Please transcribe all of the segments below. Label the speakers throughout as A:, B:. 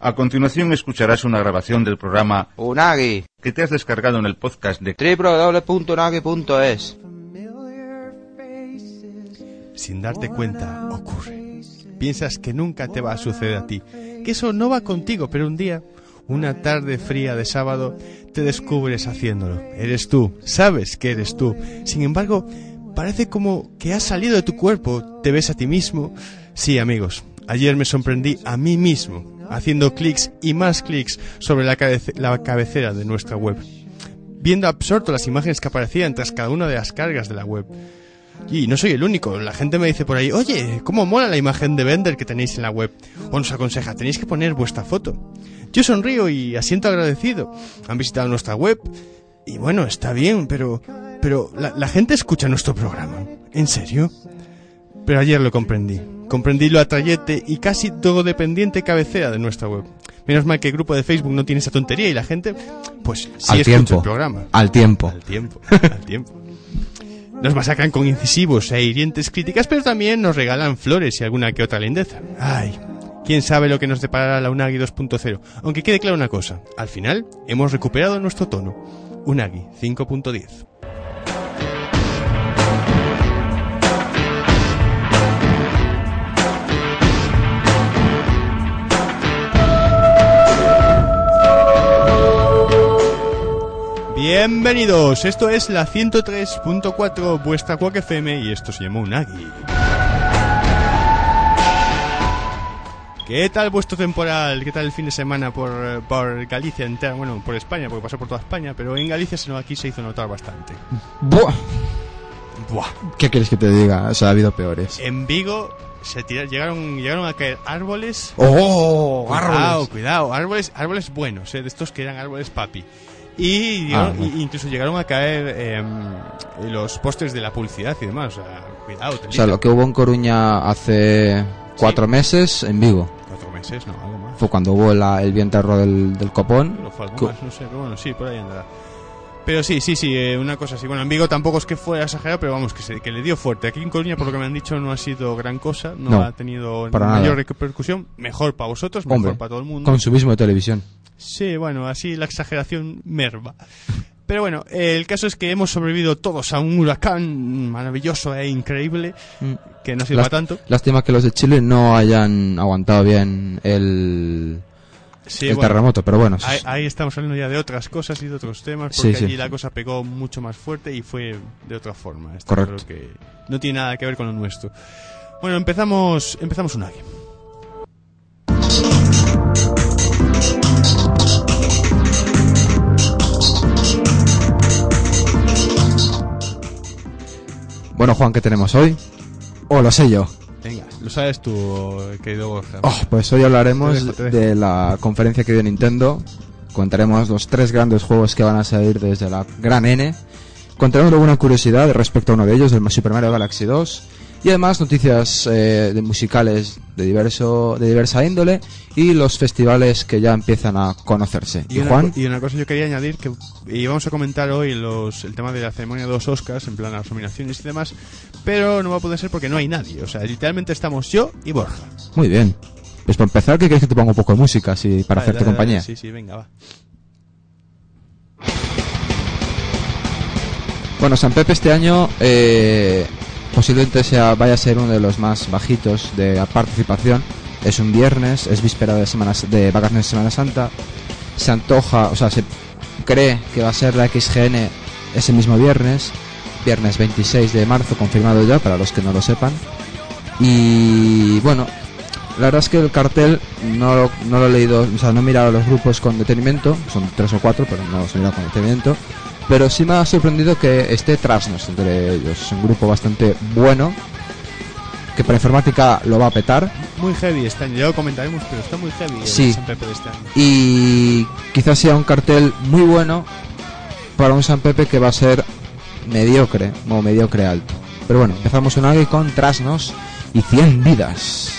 A: A continuación escucharás una grabación del programa
B: Unagi,
A: que te has descargado en el podcast de
B: www.unagi.es.
C: Sin darte cuenta, ocurre. Piensas que nunca te va a suceder a ti, que eso no va contigo, pero un día, una tarde fría de sábado, te descubres haciéndolo. Eres tú, sabes que eres tú. Sin embargo, parece como que has salido de tu cuerpo, te ves a ti mismo. Sí, amigos, ayer me sorprendí a mí mismo, haciendo clics y más clics sobre la, cabece- la cabecera de nuestra web, viendo absorto las imágenes que aparecían tras cada una de las cargas de la web. Y no soy el único, la gente me dice por ahí, oye, ¿cómo mola la imagen de Bender que tenéis en la web? O nos aconseja, tenéis que poner vuestra foto. Yo sonrío y asiento agradecido. Han visitado nuestra web y bueno, está bien, pero... Pero la, la gente escucha nuestro programa. ¿En serio? Pero ayer lo comprendí. Comprendí lo atrayente y casi todo dependiente cabecera de nuestra web. Menos mal que el grupo de Facebook no tiene esa tontería y la gente, pues sí
D: Al tiempo.
C: el programa.
D: Al tiempo.
C: Al tiempo, al tiempo. Nos masacran con incisivos e hirientes críticas, pero también nos regalan flores y alguna que otra lindeza. Ay, quién sabe lo que nos deparará la Unagi 2.0. Aunque quede claro una cosa, al final hemos recuperado nuestro tono. Unagi 5.10. Bienvenidos, esto es la 103.4 vuestra Quack FM y esto se llama Unagi. ¿Qué tal vuestro temporal? ¿Qué tal el fin de semana por, por Galicia entera? Bueno, por España, porque pasó por toda España, pero en Galicia se nos- aquí se hizo notar bastante.
D: Buah.
C: Buah.
D: ¿Qué quieres que te diga? O sea, ha habido peores.
C: En Vigo se tira- llegaron, llegaron a caer árboles.
D: ¡Oh!
C: Cuidado,
D: árboles.
C: cuidado, árboles, árboles buenos, eh, de estos que eran árboles papi. Y,
D: Ah,
C: y- incluso llegaron a caer em, los postes de la publicidad y demás. O sea, cuidado,
D: O sea, lo que hubo en Coruña hace cuatro meses, en Vigo.
C: Cuatro meses, no, algo más.
D: Fue cuando hubo la- el viento del, del copón.
C: No fue algo más, no sé, pero bueno, sí, por ahí andará. Pero sí, sí, sí, eh, una cosa así. Bueno, en Vigo tampoco es que fuera exagerado, pero vamos, que, se, que le dio fuerte. Aquí en Coruña, por lo que me han dicho, no ha sido gran cosa, no,
D: No,
C: ha tenido mayor
D: nada.
C: repercusión. Mejor para vosotros, mejor
D: Hombre,
C: para todo el mundo.
D: Consumismo de televisión.
C: Sí, bueno, así la exageración merva. Pero bueno, el caso es que hemos sobrevivido todos a un huracán maravilloso e increíble,
D: Mm.
C: que no sirva
D: Lás-
C: tanto.
D: Lástima que los de Chile no hayan aguantado bien el,
C: Sí,
D: el
C: bueno,
D: terremoto, pero bueno.
C: Ahí, ahí estamos hablando ya de otras cosas y de otros temas, porque
D: sí.
C: allí la cosa pegó mucho más fuerte y fue de otra forma. Está
D: Correcto.
C: claro que no tiene nada que ver con lo nuestro. Bueno, empezamos, empezamos un águila.
D: Bueno, Juan, ¿qué tenemos hoy? O lo sé yo.
C: Venga, lo sabes tú, querido Borja.
D: Oh, pues hoy hablaremos
C: Te dejo, te dejo.
D: de la conferencia que dio Nintendo. Contaremos los tres grandes juegos que van a salir desde la Gran N. Contaremos alguna curiosidad respecto a uno de ellos, el Super Mario Galaxy 2. Y además noticias eh, de musicales de, diverso, de diversa índole y los festivales que ya empiezan a conocerse. Y,
C: una,
D: Juan,
C: y una cosa yo quería añadir que íbamos a comentar hoy los, el tema de la ceremonia de los Oscars, en plan las nominaciones y demás, pero no va a poder ser porque no hay nadie. O sea, literalmente estamos yo y Borja.
D: muy bien. Pues para empezar, ¿qué quieres que te ponga un poco de música así, para hacerte
C: dale,
D: compañía?
C: dale. Sí, sí, venga, va.
D: Bueno, San Pepe este año eh, posiblemente sea, vaya a ser uno de los más bajitos de participación. Es un viernes, es víspera de, semana, de vacaciones de Semana Santa. Se antoja, o sea, se cree que va a ser la XGN ese mismo viernes, viernes 26 de marzo, confirmado ya para los que no lo sepan. Y bueno, la verdad es que el cartel no, lo- no lo he leído, o sea, no he mirado los grupos con detenimiento, son tres o cuatro, pero no los he mirado con detenimiento. Pero sí me ha sorprendido que esté Trasnos entre ellos. Es un grupo bastante bueno.
E: que para informática lo va a petar.
C: Muy heavy este año, ya lo comentaremos, pero está muy heavy
E: Sí.
C: el San Pepe de este año.
E: Y quizás sea un cartel muy bueno para un San Pepe que va a ser mediocre, o mediocre alto. Pero bueno, empezamos un año con Trasnos y 100 vidas.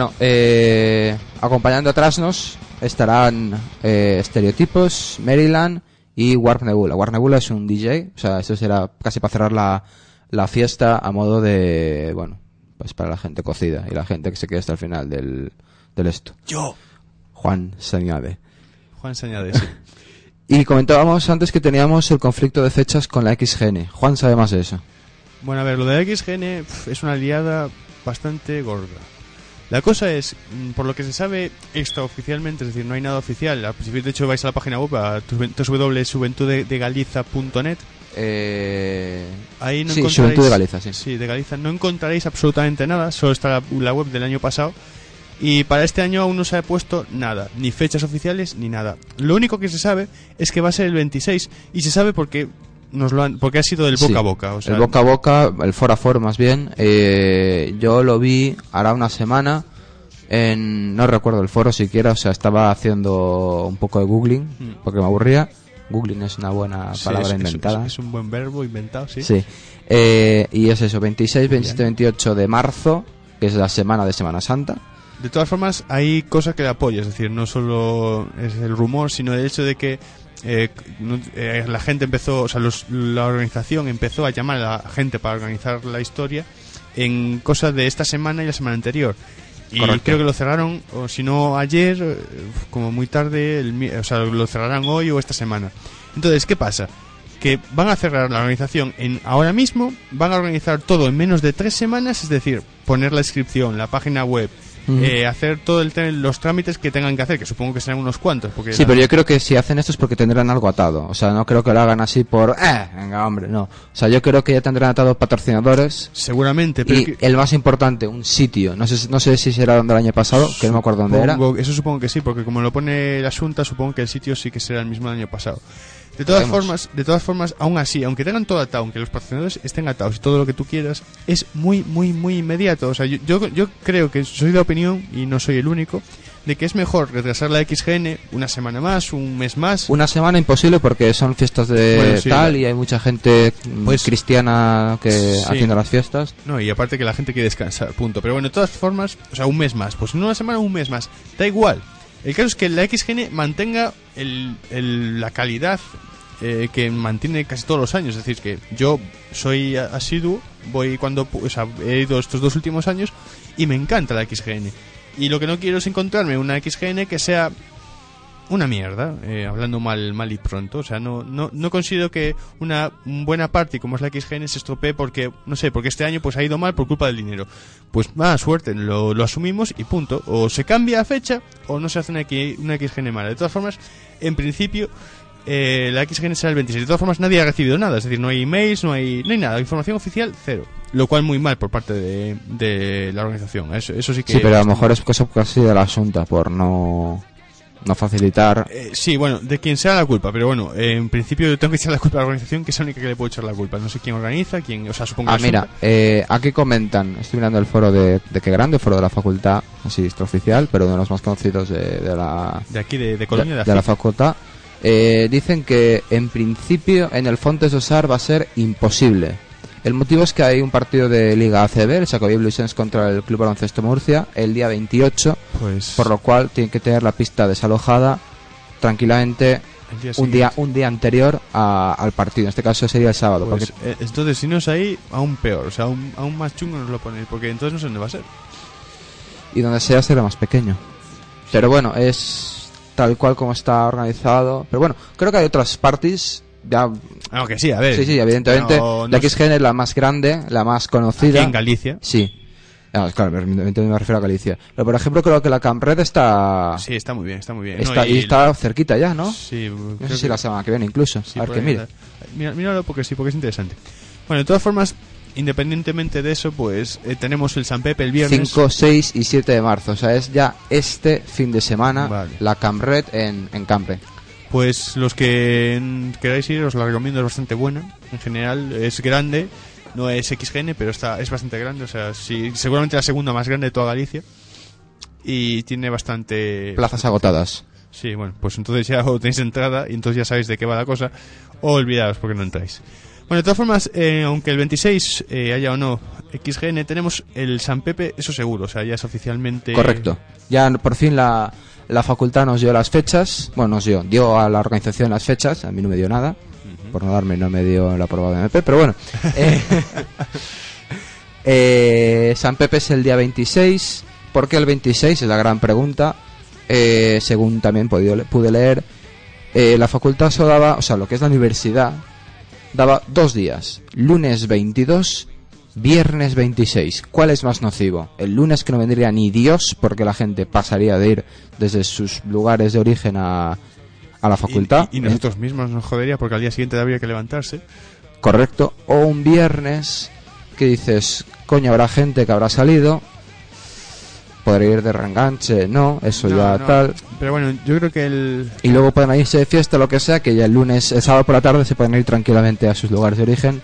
E: Bueno, eh, acompañando a Trasnos estarán eh, Estereotipos, Maryland y Warp Nebula. Warp Nebula es un DJ, o sea, eso será casi para cerrar la, la fiesta a modo de, bueno, pues para la gente cocida y la gente que se quede hasta el final del, del esto.
C: Yo.
E: Juan se añade.
C: Juan se añade, sí.
E: Y comentábamos antes que teníamos el conflicto de fechas con la XGN. Juan sabe más de eso.
C: Bueno, a ver, lo de XGN pf, es una liada bastante gorda. La cosa es, mm, por lo que se sabe extraoficialmente, es decir, no hay nada oficial. De hecho, vais a la página web, a www.juventudegaliza.net.
E: Eh...
C: Ahí no
E: sí,
C: encontraréis...
E: Juventud de Galiza, sí.
C: Sí, de Galiza. No encontraréis absolutamente nada, solo está la, la web del año pasado. Y para este año aún no se ha puesto nada, ni fechas oficiales ni nada. Lo único que se sabe es que va a ser el 26 y se sabe porque nos lo han, porque ha sido del boca
E: Sí,
C: a boca. O sea,
E: el boca a boca, el for a for más bien. Eh, yo lo vi hará una semana en, no recuerdo el foro siquiera, o sea, estaba haciendo un poco de googling
C: Mm.
E: porque me aburría. Googling es una buena
C: sí,
E: palabra
C: es- es-
E: inventada.
C: Es, es un buen verbo inventado, sí.
E: Sí. Eh, y es eso, 26, 27, 28 de marzo, que es la semana de Semana Santa.
C: de todas formas, hay cosas que le apoya, es decir, no solo es el rumor, sino el hecho de que eh, eh, la gente empezó, o sea, los- la organización empezó a llamar a la gente para organizar la historia en cosas de esta semana y la semana anterior. Y
D: Correcto.
C: creo que lo cerraron, o si no ayer, eh, como muy tarde, el o sea, lo cerrarán hoy o esta semana. Entonces, ¿qué pasa? Que van a cerrar la organización en ahora mismo, van a organizar todo en menos de tres semanas, es decir, poner la inscripción, la página web,
D: Ujú.
C: eh, hacer todos los trámites que tengan que hacer, que supongo que serán unos cuantos. Porque
D: Sí,
C: la-
D: pero yo creo que si hacen esto es porque tendrán algo atado. O sea, no creo que lo hagan así por... Eh, venga, hombre, no. O sea, yo creo que ya tendrán atado patrocinadores.
C: Seguramente, pero
D: Y
C: que-
D: el más importante, un sitio. No sé, no sé si será donde el año pasado, que no me acuerdo dónde era.
C: Eso supongo que sí, porque como lo pone la Junta, supongo que el sitio sí que será el mismo del año pasado. De todas formas, de todas formas, aún así, aunque tengan todo atado, aunque los patrocinadores estén atados y todo lo que tú quieras, es muy, muy, muy inmediato. O sea, yo, yo, yo creo que soy de opinión, y no soy el único, de que es mejor retrasar la XGN una semana más, un mes más.
D: Una semana imposible porque son fiestas de
C: Bueno, sí,
D: tal y hay mucha gente mm,
C: Pues-
D: cristiana que
C: Sí.
D: haciendo las fiestas.
C: No, y aparte que la gente quiere descansar, punto. Pero bueno, de todas formas, o sea, un mes más. Pues en una semana, un mes más. Da igual. El caso es que la XGN mantenga el, el- la calidad eh, que mantiene casi todos los años. Es decir, que yo soy asiduo, voy cuando... O sea, he ido estos dos últimos años y me encanta la XGN. Y lo que no quiero es encontrarme una XGN que sea una mierda, eh, hablando mal, mal y pronto. O sea, no, no, no considero que una buena parte, como es la XGN, se estropee porque, no sé, porque este año pues ha ido mal por culpa del dinero. Pues mala suerte, lo, lo asumimos y punto. O se cambia fecha o no se hace una, una XGN mala. De todas formas, en principio, eh, la XGN será el 26. De todas formas, nadie ha recibido nada. Es decir, no hay emails, no hay, no hay nada. Información oficial, cero. Lo cual muy mal por parte de, de la organización. Eso, eso sí que...
D: Sí, pero a lo mejor es cosa casi de la asunta por no, no facilitar.
C: Eh, sí, bueno, de quien sea la culpa, pero bueno, eh, en principio yo tengo que echar la culpa a la organización, que es la única que le puedo echar la culpa. No sé quién organiza, quién, o sea, supongo
D: Ah,
C: que
D: mira, eh, aquí comentan, estoy mirando el foro de, de qué grande, foro de la facultad, así extraoficial, pero uno de los más conocidos de, de la,
C: de aquí de, de Colonia de,
D: de la facultad. Eh, dicen que en principio en el Fontes Osar va a ser imposible. El motivo es que hay un partido de Liga ACB, el Sacobí Bluesens contra el Club Baloncesto Murcia, el día 28,
C: Pues
D: por lo cual tienen que tener la pista desalojada tranquilamente
C: día
D: un día un día anterior a- al partido. En este caso sería el sábado.
C: Pues,
D: porque
C: eh, entonces, si no es ahí, aún peor, o sea, aún, aún más chungo nos lo ponen, porque entonces no sé dónde va a ser.
D: y donde sea será más pequeño. Pero bueno, es tal cual como está organizado. Pero bueno, creo que hay otras parties. Ya,
C: Aunque sí, a ver.
D: sí, sí, evidentemente.
C: no- no
D: la
C: sé,
D: XGN es la más grande, la más
C: aquí
D: conocida.
C: en Galicia.
D: Sí. Ah, claro, evidentemente me refiero a Galicia. Pero por ejemplo, creo que la Campred está.
C: Sí, está muy bien, está muy bien.
D: Ah. está,
C: No,
D: y está cerquita ya, ¿no?
C: Sí,
D: No sé si
C: que-
D: la semana que viene incluso.
C: sí,
D: a ver que mire.
C: Mira, míralo porque sí, porque es interesante. Bueno, de todas formas, independientemente de eso, pues eh, tenemos el San Pepe el viernes.
D: 5, 6 y 7 de marzo. O sea, es ya este fin de semana
C: Vale.
D: la Campred en, en Campe.
C: Pues los que queráis ir os la recomiendo, es bastante buena. En general es grande, no es XGN, pero está es bastante grande. O sea, sí, seguramente la segunda más grande de toda Galicia. Y tiene bastante...
D: Plazas agotadas.
C: Sí, bueno, pues entonces ya o tenéis entrada y entonces ya sabéis de qué va la cosa. O olvidaos porque no entráis. Bueno, de todas formas, eh, aunque el 26 eh, haya o no XGN, tenemos el San Pepe, eso seguro, o sea, ya es oficialmente...
D: Correcto. Ya por fin la, la facultad nos dio las fechas. Bueno, nos dio. Dio a la organización las fechas. A mí no me dio nada. Por no darme, no me dio la aprobada de MP. Pero bueno. Eh, eh, San Pepe es el día 26. ¿Por qué el 26? Es la gran pregunta. Eh, según también podido pude leer, eh, la facultad solo daba, o sea, lo que es la universidad, daba dos días. Lunes 22 Viernes 26. ¿Cuál es más nocivo? El lunes que no vendría ni Dios porque la gente pasaría de ir desde sus lugares de origen a, a la
C: Y-
D: facultad.
C: Y, y nosotros mismos nos jodería porque al día siguiente habría que levantarse.
D: Correcto. O un viernes que dices, coño, habrá gente que habrá salido. Podrá ir de reenganche, no, eso
C: No,
D: ya
C: no.
D: tal.
C: Pero bueno, yo creo que el...
D: Y luego pueden irse de fiesta, lo que sea, que ya el lunes, el sábado por la tarde se pueden ir tranquilamente a sus lugares de origen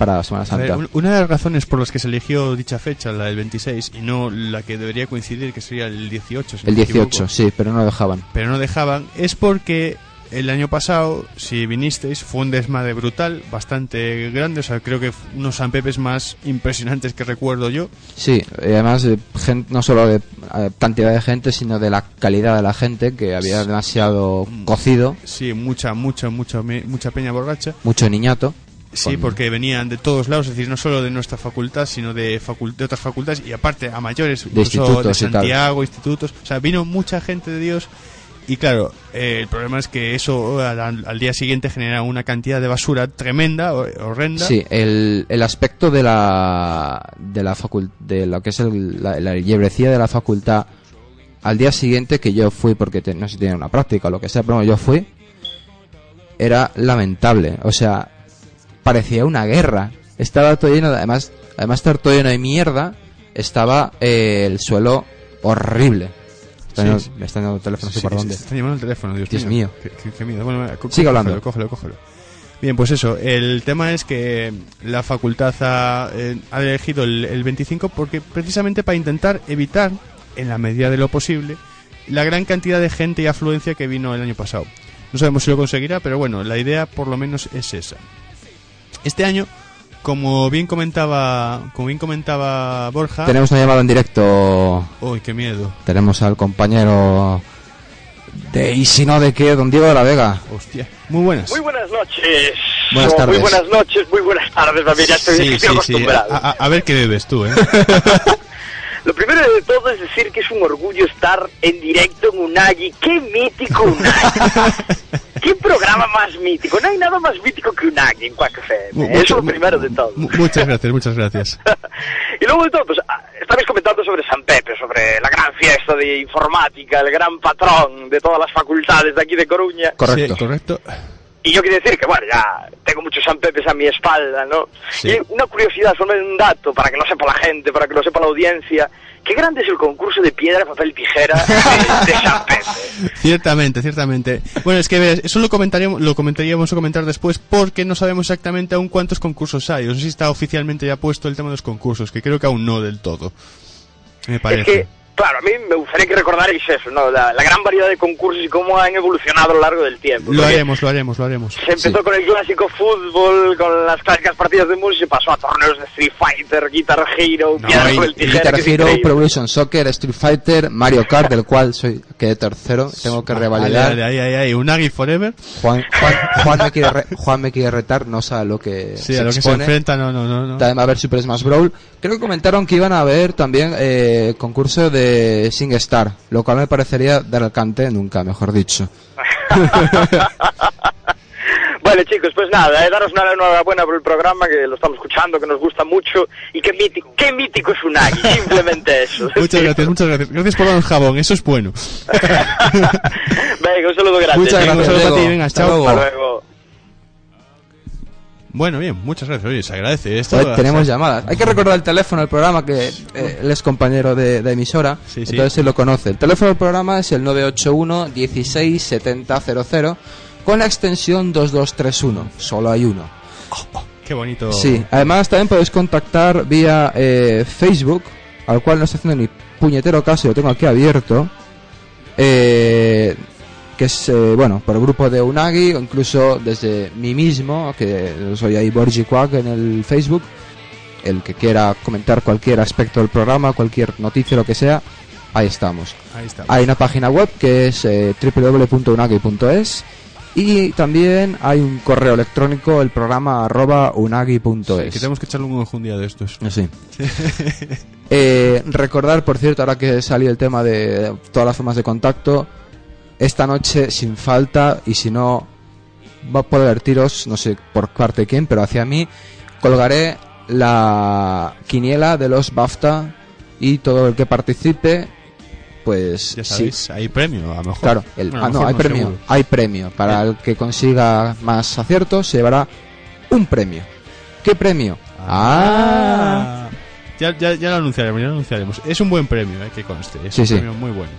D: para la Semana
C: ver,
D: Santa.
C: un- una de las razones por las que se eligió dicha fecha, la del 26, y no la que debería coincidir, que sería el 18. si no
D: El
C: me
D: 18,
C: equivoco,
D: sí, pero no dejaban.
C: pero no dejaban, es porque el año pasado, si vinisteis, fue un desmadre brutal, bastante grande, o sea, creo que unos San Pepes más impresionantes que recuerdo yo.
D: Sí, y además de gen- no solo de eh, cantidad de gente, sino de la calidad de la gente, que había demasiado cocido,
C: Sí, mucha, mucha, mucha, mucha peña borracha.
D: mucho niñato.
C: Sí, porque venían de todos lados, es decir, no solo de nuestra facultad, sino de, facul- de otras facultades y aparte a mayores,
D: institutos
C: de
D: tal.
C: Santiago, institutos. O sea, vino mucha gente de Dios y claro, eh, el problema es que eso al, al día siguiente genera una cantidad de basura tremenda, ho- horrenda.
D: Sí, el, el aspecto de la de la facul- de lo que es el- la, la de la facultad al día siguiente que yo fui porque te- no sé si tenía una práctica o lo que sea, pero yo fui era lamentable, o sea, parecía una guerra. Estaba todo lleno, de, además, además de estar todo lleno de mierda, estaba eh, el suelo horrible. Está
C: Sí,
D: lleno-
C: sí.
D: Me están dando el teléfono,
C: Sí,
D: por dónde.
C: está llamando el teléfono, Dios,
D: Dios mío.
C: Qué, qué- qué miedo. Bueno,
D: Sigue hablando.
C: Cógelo, cógelo, cógelo. Bien, pues eso. El tema es que la facultad ha, eh, ha elegido el, el 25 porque precisamente para intentar evitar, en la medida de lo posible, la gran cantidad de gente y afluencia que vino el año pasado. No sabemos si lo conseguirá, pero bueno, la idea por lo menos es esa. Este año, como bien comentaba, como bien comentaba Borja,
D: Tenemos una llamada en directo.
C: uy, qué miedo.
D: Tenemos al compañero de y si no de qué, don Diego de la Vega.
C: Hostia. Muy buenas.
F: Muy buenas noches.
D: Buenas tardes.
F: Muy buenas noches, muy buenas tardes también. Ya estoy,
C: Sí, sí, sí.
F: acostumbrado.
C: A, a- a ver qué bebes tú, ¿eh?
F: Lo primero de todo es decir que es un orgullo estar en directo en Unagi. ¡Qué mítico Unagi! ¿Qué programa más mítico? No hay nada más mítico que Unagi en Quack FM.
C: Mu-
F: Eso es
C: mucho-
F: lo primero de todo.
C: mu- muchas gracias, muchas gracias.
F: y luego de todo, pues ah, estabais comentando sobre San Pepe, sobre la gran fiesta de informática, el gran patrón de todas las facultades de aquí de Coruña.
D: Correcto.
C: Sí, correcto.
F: Y yo quiero decir que, bueno, ya tengo muchos San Pepes a mi espalda, ¿no?
C: Sí.
F: Y una curiosidad, solo un dato, para que lo sepa la gente, para que lo sepa la audiencia. Qué grande es el concurso de piedra, papel, tijera de, de San Pepe.
C: Ciertamente, ciertamente. Bueno, es que ves, eso lo comentaríamos, lo comentaríamos o comentar después porque no sabemos exactamente aún cuántos concursos hay. No sé si está oficialmente ya puesto el tema de los concursos, que creo que aún no del todo. Me
F: Es
C: parece.
F: que, claro, a mí me gustaría que recordarais eso, ¿no? La, la gran variedad de concursos y cómo han evolucionado a lo largo del tiempo.
C: Lo haremos, lo haremos, lo haremos.
F: Se empezó
D: Sí.
F: con el clásico fútbol, con las clásicas partidas de música, pasó a torneos de Street Fighter, Guitar Hero,
C: No,
F: piedra,
C: y-
D: Y
F: tijera.
D: Guitar Hero. Pro Evolution Soccer, Street Fighter, Mario Kart, del cual soy quedé tercero, tengo que revalidar.
C: ahí, ahí, ahí. Unagi Forever.
D: Juan, Juan, Juan, me quiere re- Juan me quiere retar, no sabe lo que
C: Sí,
D: se
C: a lo que se enfrenta, no, no, no. no.
D: También va a haber Super Smash Brawl. Creo que comentaron que iban a haber también eh, concurso de SingStar, lo cual me parecería dar al cante nunca, mejor dicho.
F: Bueno chicos, pues nada, eh, daros una enhorabuena por el programa, que lo estamos escuchando, que nos gusta mucho, y qué mítico, qué mítico es Unagi, simplemente eso.
C: Muchas gracias, muchas gracias. Gracias por darnos jabón, eso es bueno.
F: Venga, un saludo grande.
D: Muchas
C: Venga, un
D: gracias,
C: para ti, venga,
D: Hasta
C: chao.
D: luego.
F: Hasta luego.
C: Bueno, bien, muchas gracias. Oye, se agradece esto.
D: Tenemos llamadas. Hay que recordar el teléfono del programa, que eh, él es compañero de, de emisora,
C: Sí, sí.
D: entonces él lo conoce. El teléfono del programa es el 981 16 70 00 con la extensión 2231. Solo hay uno.
C: Qué bonito.
D: Sí, además también podéis contactar vía eh, Facebook, al cual no estoy haciendo ni puñetero caso, lo tengo aquí abierto. Eh, que es, eh, bueno, por el grupo de Unagi, o incluso desde mí mismo, que soy ahí Borgi Quack en el Facebook. El que quiera comentar cualquier aspecto del programa, cualquier noticia, lo que sea, ahí estamos.
C: Ahí está.
D: Hay una página web que es eh, www.unagi.es y también hay un correo electrónico, el programa arroba unagi.es.
C: Sí, que tenemos que echarle un ojo un día de estos.
D: Sí. Eh, recordar, por cierto, ahora que salió el tema de todas las formas de contacto, esta noche sin falta y si no va a poder tiros, no sé por parte de quién, pero hacia mí colgaré la quiniela de los BAFTA y todo el que participe, pues
C: Ya
D: sí,
C: sabéis, hay premio, a lo mejor.
D: Claro, el,
C: Bueno, a
D: ah,
C: lo
D: no,
C: mejor
D: hay premio,
C: seguro.
D: hay premio. Para el que consiga más aciertos se llevará un premio. ¿Qué premio? Ah,
C: Ya, ya, ya lo anunciaremos, ya lo anunciaremos. Es un buen premio, eh, que conste. Es
D: Sí,
C: un
D: sí.
C: premio muy bueno.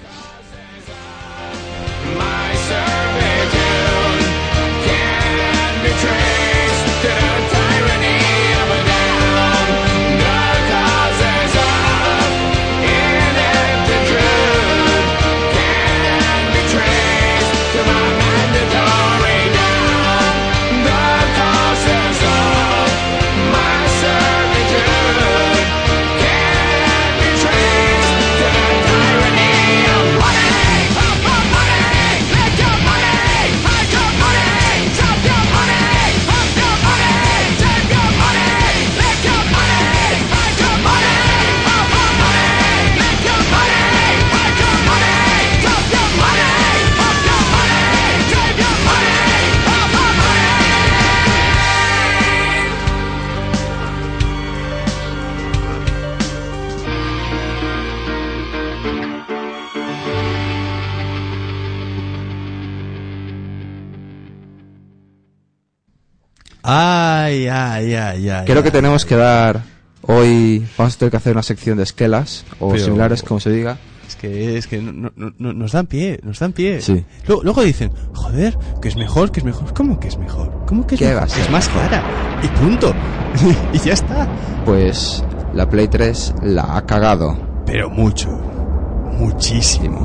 D: Creo que tenemos que dar hoy, vamos a tener que hacer una sección de esquelas o
C: Pero-
D: similares, como se diga.
C: Es que, es que no- no- no- nos dan pie, nos dan pie.
D: Sí.
C: Luego, luego dicen, joder, que es mejor, que es mejor. ¿Cómo que es mejor? ¿Cómo que es más cara. Y punto. y ya está.
D: Pues la Play 3 la ha cagado.
C: Pero mucho. Muchísimo.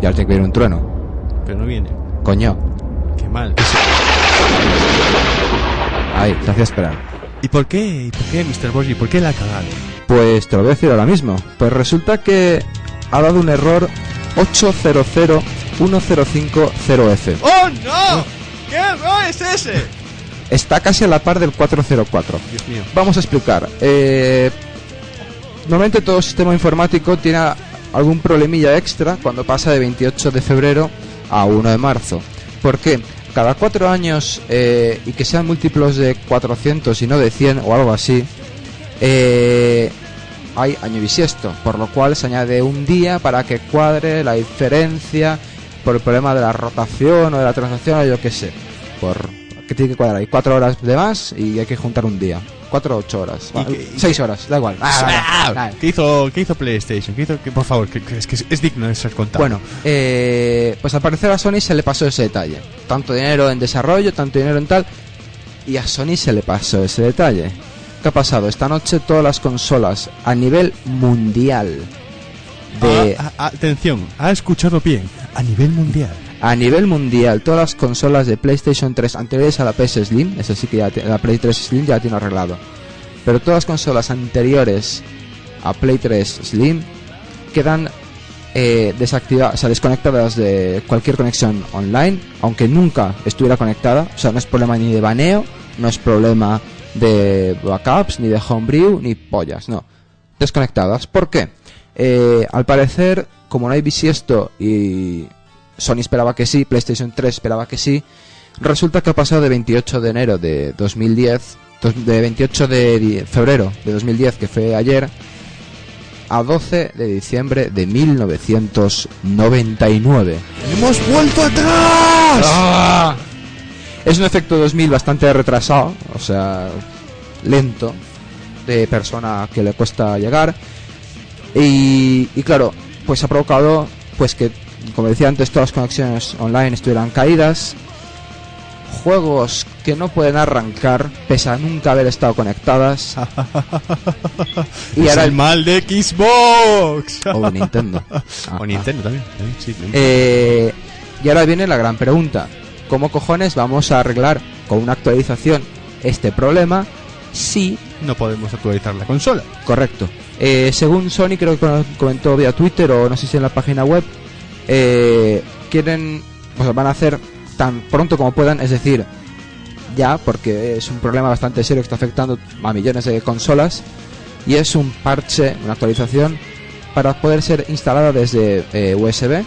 D: Y ahora tiene que venir un trueno.
C: Pero no viene.
D: Coño.
C: Qué mal.
D: Ahí, te hacía esperar.
C: ¿Y por qué? ¿Y por qué, Mr. Borgi? ¿Por qué la ha cagado?
D: Pues te lo voy a decir ahora mismo. Pues resulta que ha dado un error 8001050F.
C: ¡Oh, no! ¿Qué error es ese?
D: Está casi a la par del 404.
C: Dios mío.
D: Vamos a explicar. Eh, normalmente todo sistema informático tiene algún problemilla extra cuando pasa de 28 de febrero a 1 de marzo. ¿Por qué? Cada cuatro años eh, y que sean múltiplos de 400 y no de 100 o algo así, eh, hay año bisiesto, por lo cual se añade un día para que cuadre la diferencia por el problema de la rotación o de la transacción o yo qué sé. Por que tiene que cuadrar ahí cuatro horas de más y hay que juntar un día. Cuatro o ocho horas.
C: ¿Y qué- y
D: seis horas, da igual. Ah, vale.
C: ¿Qué hizo, ¿Qué hizo PlayStation? ¿Qué hizo? que- por favor, que, que es que es, es digno de ser contado.
D: Bueno, eh, pues al parecer a Sony se le pasó ese detalle. Tanto dinero en desarrollo, tanto dinero en tal. Y a Sony se le pasó ese detalle. ¿Qué ha pasado? Esta noche todas las consolas a nivel mundial de
C: Ah, ah, atención, ha escuchado bien. A nivel mundial.
D: A nivel mundial todas las consolas de PlayStation 3 anteriores a la PS Slim, eso sí que la Play 3 Slim ya la tiene arreglado. Pero todas las consolas anteriores a Play 3 Slim quedan eh, desactivadas, o sea, desconectadas de cualquier conexión online, aunque nunca estuviera conectada. O sea, no es problema ni de baneo, no es problema de backups, ni de homebrew, ni pollas, no. Desconectadas. ¿Por qué? Eh, al parecer, como no hay bisiesto y Sony esperaba que sí, PlayStation 3 esperaba que sí, resulta que ha pasado de 28 de enero de 2010, dos- de 28 de febrero de 2010, que fue ayer, a 12 de diciembre de 1999.
C: ¡Hemos vuelto atrás!
D: ¡Ah! Es un efecto 2000 bastante retrasado, o sea, lento, de persona que le cuesta llegar. Y, y claro, pues ha provocado pues que, como decía antes, todas las conexiones online estuvieran caídas. Juegos que no pueden arrancar, pese a nunca haber estado conectadas. y
C: es
D: ahora
C: el mal de Xbox.
D: O Nintendo. Ah,
C: o
D: ah.
C: Nintendo también. también, sí, también.
D: Eh, y ahora viene la gran pregunta. ¿Cómo cojones vamos a arreglar con una actualización este problema si...
C: no podemos actualizar la consola.
D: Correcto. Eh, según Sony, creo que comentó vía Twitter o no sé si en la página web, eh, quieren... Pues van a hacer tan pronto como puedan, es decir, ya, porque es un problema bastante serio que está afectando a millones de consolas, y es un parche, una actualización, para poder ser instalada desde eh, USB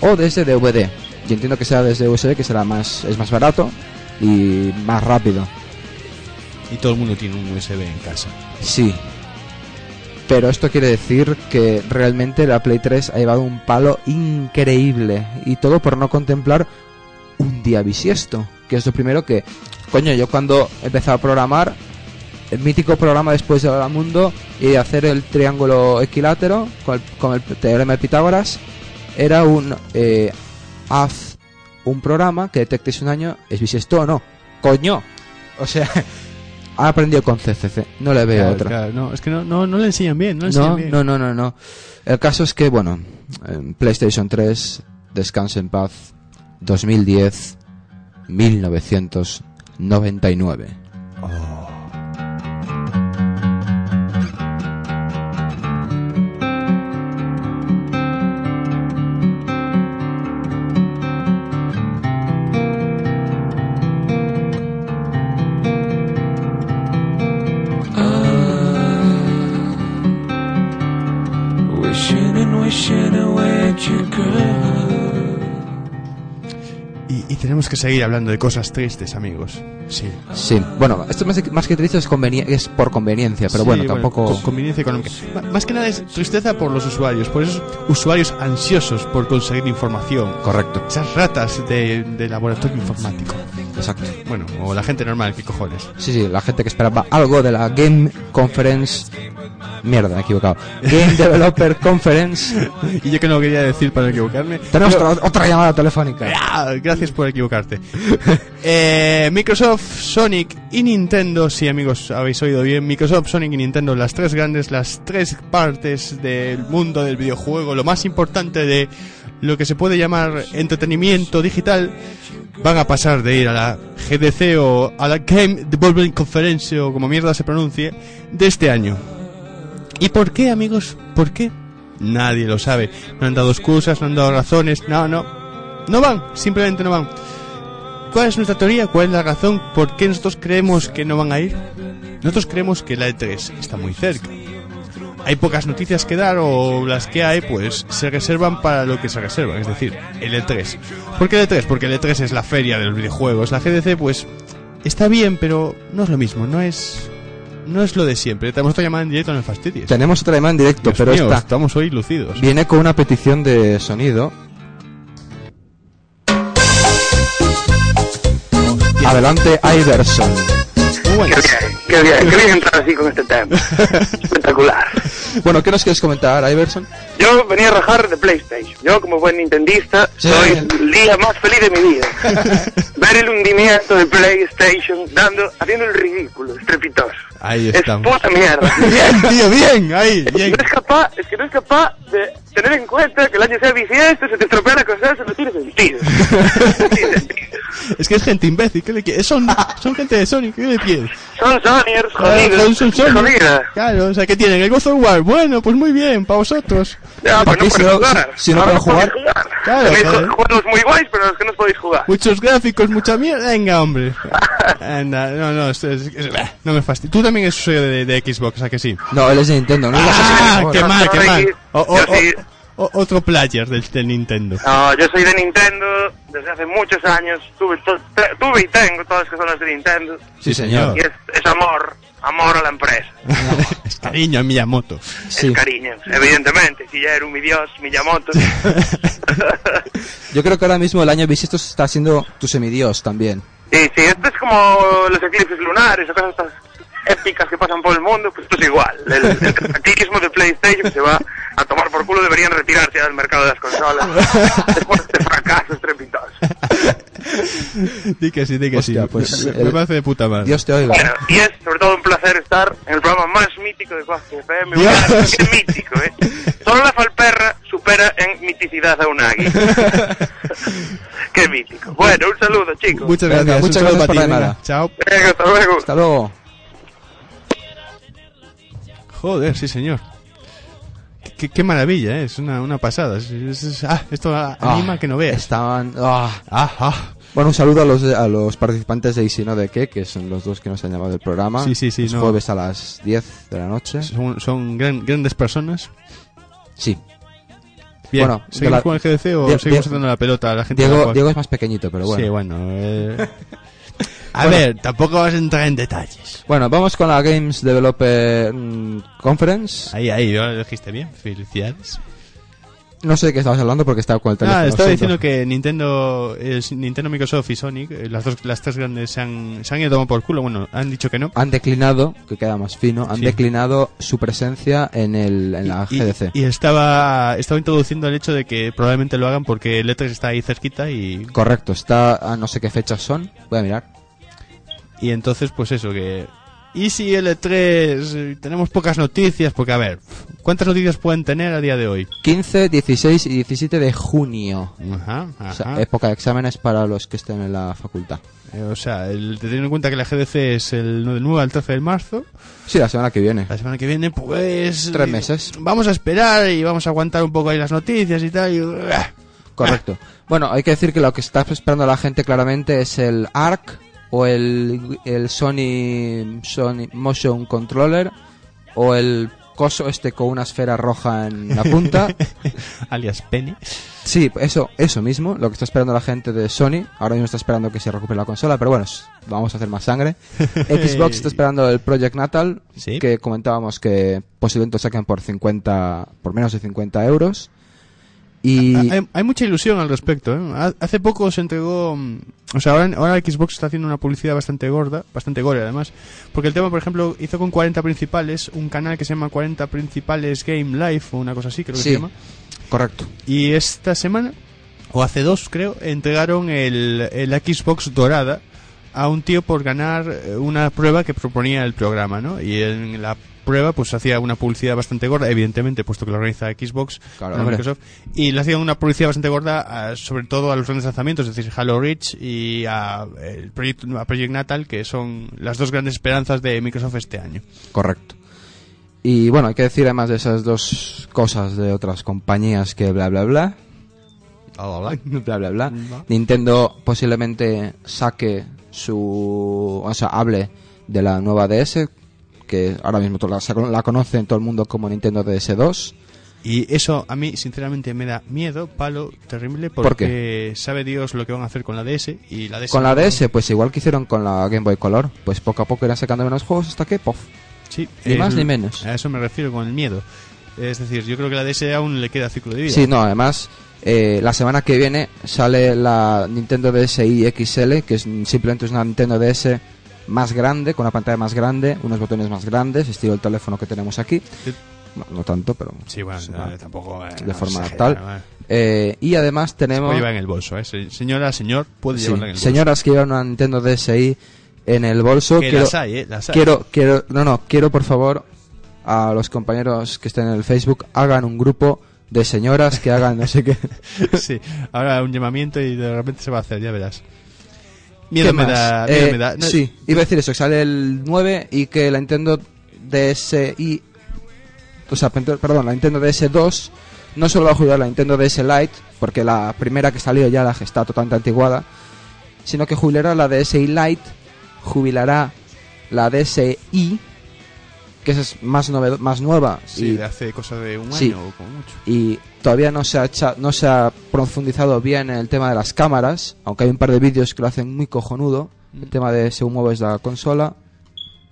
D: o desde DVD. Y entiendo que sea desde USB, que será más, es más barato y más rápido.
C: Y todo el mundo tiene un USB en casa.
D: Sí. Pero esto quiere decir que realmente la Play 3 ha llevado un palo increíble. Y todo por no contemplar un día bisiesto. Que es lo primero que... Coño, yo cuando empecé a programar, el mítico programa después de Hola Mundo y hacer el triángulo equilátero con el, teorema de Pitágoras, era un... eh, haz un programa que detecte si un año es bisiesto o no. ¡Coño! O sea... Ha aprendido con CCC, no le veo
C: Claro,
D: otra.
C: claro, no, es que no, no, no le enseñan bien, no le enseñan
D: No,
C: bien.
D: no, no, no, no. El caso es que, bueno, en PlayStation 3, Descanse en paz, 2010, 1999.
E: Wishing
C: que seguir hablando de cosas tristes, amigos. Sí.
D: Sí, bueno, esto más, más que triste es, es por conveniencia, pero
C: Sí,
D: bueno, tampoco...
C: con- conveniencia económica. Más que nada es tristeza por los usuarios, por esos usuarios ansiosos por conseguir información.
D: Correcto.
C: Esas ratas de, de laboratorio informático.
D: Exacto.
C: Bueno, o la gente normal, ¿qué cojones?
D: Sí, sí, la gente que esperaba algo de la Game Conference. Mierda, me he equivocado. Game Developer Conference.
C: Y yo que no quería decir para equivocarme.
D: Tenemos otra, otra llamada telefónica.
C: Ah, gracias por equivocarte. Eh, Microsoft, Sonic y Nintendo, sí amigos, habéis oído bien. Microsoft, Sonic y Nintendo, las tres grandes, las tres partes del mundo del videojuego, lo más importante de lo que se puede llamar entretenimiento digital, van a pasar de ir a la GDC o a la Game Development Conference o como mierda se pronuncie, de este año. ¿Y por qué, amigos? ¿Por qué? Nadie lo sabe. No han dado excusas, no han dado razones. No, no. No van, simplemente no van. ¿Cuál es nuestra teoría? ¿Cuál es la razón? ¿Por qué nosotros creemos que no van a ir? Nosotros creemos que la E3 está muy cerca. Hay pocas noticias que dar o las que hay pues se reservan para lo que se reservan, es decir, el E3. ¿Por qué el E3? Porque el E3 es la feria de los videojuegos. La GDC pues está bien, pero no es lo mismo, no es no es lo de siempre. Tenemos otra llamada en directo en el fastidies.
D: Tenemos otra llamada en directo,
C: Dios
D: pero
C: mío,
D: esta
C: estamos hoy lucidos.
D: viene con una petición de sonido. Adelante, Iverson.
C: Muy
G: Qué bien, qué bien, qué bien entrar así con este tema. Espectacular.
D: Bueno, ¿qué nos quieres comentar, Iverson?
G: Yo venía a rajar de PlayStation. Yo, como buen nintendista,
D: Sí.
G: soy el día más feliz de mi vida. Ver el hundimiento de PlayStation dando, haciendo el ridículo, estrepitoso.
C: Ahí
G: Es
C: estamos.
G: puta mierda.
C: Bien, tío, bien, ahí,
G: Es
C: bien.
G: que no es capaz, es que no es capaz de tener en cuenta que el año sea bisiesto, se te estropea la cosa, eso no tiene sentido. No.
C: Es que es gente imbécil, ¿qué le quieres? Son, son gente de Sonic, ¿qué le quieres?
G: Son Sonyers,
C: Claro,
G: jodidos.
C: son- son Sony.
G: Jodida.
C: Claro, o sea, ¿qué tienen? El God of War. Bueno, pues muy bien, para vosotros.
G: Ya, pues no
D: si no-
G: jugar.
D: si no
G: Ahora
D: pueden jugar,
G: jugar.
C: claro,
G: Tenéis juegos muy guays, pero los que no os podéis jugar.
C: Muchos gráficos, mucha mierda. Venga, hombre. Anda, no, no, esto es, es- no me fastidio. Tú también eres usuario de, de Xbox, ¿a que sí?
D: No, él es de Nintendo, no
C: Ah, qué mal, qué
G: Soy-
C: mal. O- o- o- o- otro player del, del Nintendo.
G: No, yo soy de Nintendo desde hace muchos años. Tuve, tuve y tengo todas las consolas de Nintendo.
D: Sí, señor.
G: Y es, es amor, amor a la empresa.
C: es cariño a Miyamoto.
D: Sí.
G: Es cariño, evidentemente. Si ya era un mi dios, Miyamoto.
D: Yo creo que ahora mismo el año bisiesto está siendo tu semidios también.
G: Sí, sí, esto es como los eclipses lunares o cosas estas épicas que pasan por el mundo, pues esto es igual. El, el cataclismo de PlayStation que se va a tomar por culo deberían retirarse del mercado de las consolas después de este fracaso estrepitoso.
C: Di que sí, di que
D: Hostia,
C: sí.
D: pues,
C: me, me
D: el-
C: parece de puta madre.
D: Dios te oiga.
G: Bueno, y es sobre todo un placer estar en el programa más mítico de Quack FM. Qué mítico, ¿eh? Solo la Falperra supera en miticidad a Unagi. Qué mítico. Bueno, un saludo, chicos.
C: Muchas
D: Venga,
C: gracias.
D: muchas
C: un saludo
D: gracias
C: para
D: por la
C: venga.
D: llamada.
C: Chao.
G: Venga, hasta luego.
D: Hasta luego.
C: Joder, sí, señor. Qué, maravilla, ¿eh? es una, una pasada. Es- es- es- ah, esto anima
D: Ah,
C: que no veas.
D: Estaban. ah.
C: Ah, ah.
D: Bueno, un saludo a los, a los participantes de Easy No de qué, que son los dos que nos han llamado del programa.
C: Sí, sí, sí,
D: Los
C: no.
D: jueves a las 10 de la noche.
C: Son, son gran- grandes personas.
D: Sí.
C: Bien,
D: Bueno,
C: ¿seguimos
D: la-
C: con el GDC o
D: Die-
C: seguimos
D: Die-
C: dando la pelota a la gente? de la
D: Diego, Diego es más pequeñito, pero bueno.
C: Sí, bueno. eh. A
D: Bueno.
C: ver, tampoco vas a entrar en detalles.
D: Bueno, vamos con la Games Developer mm, Conference.
C: Ahí, ahí, lo dijiste bien. Felicidades.
D: No sé de qué estabas hablando porque estaba con el teléfono.
C: Ah, estaba diciendo que Nintendo, eh, Nintendo, Microsoft y Sonic, eh, las dos, las tres grandes se han, se han ido por culo. Bueno, han dicho que no.
D: Han declinado, que queda más fino, han
C: Sí.
D: declinado su presencia en, el, en la
C: y,
D: GDC.
C: y estaba, estaba introduciendo el hecho de que probablemente lo hagan porque el E3 está ahí cerquita y,
D: Correcto, está a no sé qué fechas son. Voy a mirar.
C: Y entonces pues eso que... Y si el E3 eh, tenemos pocas noticias, porque a ver, ¿cuántas noticias pueden tener a día de hoy?
D: 15, 16 y 17 de junio.
C: Ajá, ajá.
D: O sea, época de exámenes para los que estén en la facultad.
C: Eh, o sea, el, teniendo en cuenta que la GDC es el del 9 al 13 de marzo,
D: Sí, la semana que viene.
C: la semana que viene pues...
D: Tres meses.
C: Vamos a esperar y vamos a aguantar un poco ahí las noticias y tal. y-.
D: Correcto. Bueno, hay que decir que lo que está esperando la gente claramente es el ARC o el, el Sony, Sony Motion Controller o el coso este con una esfera roja en la punta.
C: alias Penny.
D: Sí, eso, eso mismo, lo que está esperando la gente de Sony. Ahora mismo está esperando que se recupere la consola, pero bueno, vamos a hacer más sangre. Xbox está esperando el Project Natal,
C: Sí.
D: que comentábamos que posiblemente lo saquen por 50, por menos de 50 euros. Y
C: Hay, hay mucha ilusión al respecto. ¿eh? Ha- Hace poco se entregó. mm, O sea, ahora, ahora Xbox está haciendo una publicidad bastante gorda, bastante gore además. Porque el tema, por ejemplo, hizo con 40 principales un canal que se llama 40 principales Game Life o una cosa así, creo que
D: Sí.
C: se llama.
D: correcto.
C: Y esta semana, o hace dos creo, entregaron el, el Xbox dorada a un tío por ganar eh, una prueba que proponía el programa, ¿no? Y en la prueba pues hacía una publicidad bastante gorda, evidentemente, puesto que lo organiza Xbox
D: Claro.
C: Microsoft, y le hacían una publicidad bastante gorda a- sobre todo a los grandes lanzamientos, es decir, Halo Reach y a, el Project, a Project Natal, que son las dos grandes esperanzas de Microsoft este año.
D: Correcto. Y bueno, hay que decir además de esas dos cosas de otras compañías que bla bla bla. bla bla bla. Nintendo posiblemente saque su. O sea, hable de la nueva DS, que ahora mismo la, conocen todo el mundo como Nintendo DS2.
C: Y eso a mí, sinceramente, me da miedo, palo terrible,
D: ¿Por
C: porque sabe Dios lo que van a hacer con la DS y la DS.
D: Con la DS, pues igual que hicieron con la Game Boy Color, pues poco a poco irán sacando menos juegos hasta que, pof.
C: Sí,
D: Ni más ni menos.
C: A eso me refiero con el miedo. Es decir, yo creo que la DS aún le queda ciclo de vida.
D: Sí, no, además, eh, la semana que viene sale la Nintendo DSi XL, que es simplemente es una Nintendo DS más grande, con una pantalla más grande, unos botones más grandes, estilo el teléfono que tenemos aquí. No tanto, pero
C: Sí, bueno, no, tampoco. eh,
D: de
C: no
D: forma
C: exagera,
D: tal. Eh, y además
C: Se
D: tenemos
C: puede llevar en el bolso, ¿eh? Se- Señora, señor, puede
D: sí,
C: llevarla en el bolso.
D: señoras que llevan una Nintendo DSi en el bolso.
C: Que
D: quiero,
C: las hay, ¿eh? Las hay.
D: quiero, quiero, no, no, quiero por favor a los compañeros que estén en el Facebook hagan un grupo de señoras que hagan no sé qué.
C: sí, ahora un llamamiento y de repente se va a hacer, ya verás. Miedo
D: ¿Qué
C: me da, miedo
D: Eh,
C: me da. No,
D: Sí, iba a decir eso, que sale el 9 y que la Nintendo DSi... O sea, perdón, la Nintendo DS2 no solo va a jubilar la Nintendo DS Lite, porque la primera que salió ya la está totalmente antiguada, sino que jubilará la DSi Lite, jubilará la DSi, que esa es más, más nueva,
C: Sí,
D: y,
C: de hace cosa de un
D: Sí.
C: año o como mucho.
D: y todavía no se, ha no se ha profundizado bien en el tema de las cámaras, aunque hay un par de vídeos que lo hacen muy cojonudo, el
C: Mm.
D: tema de según mueves la consola.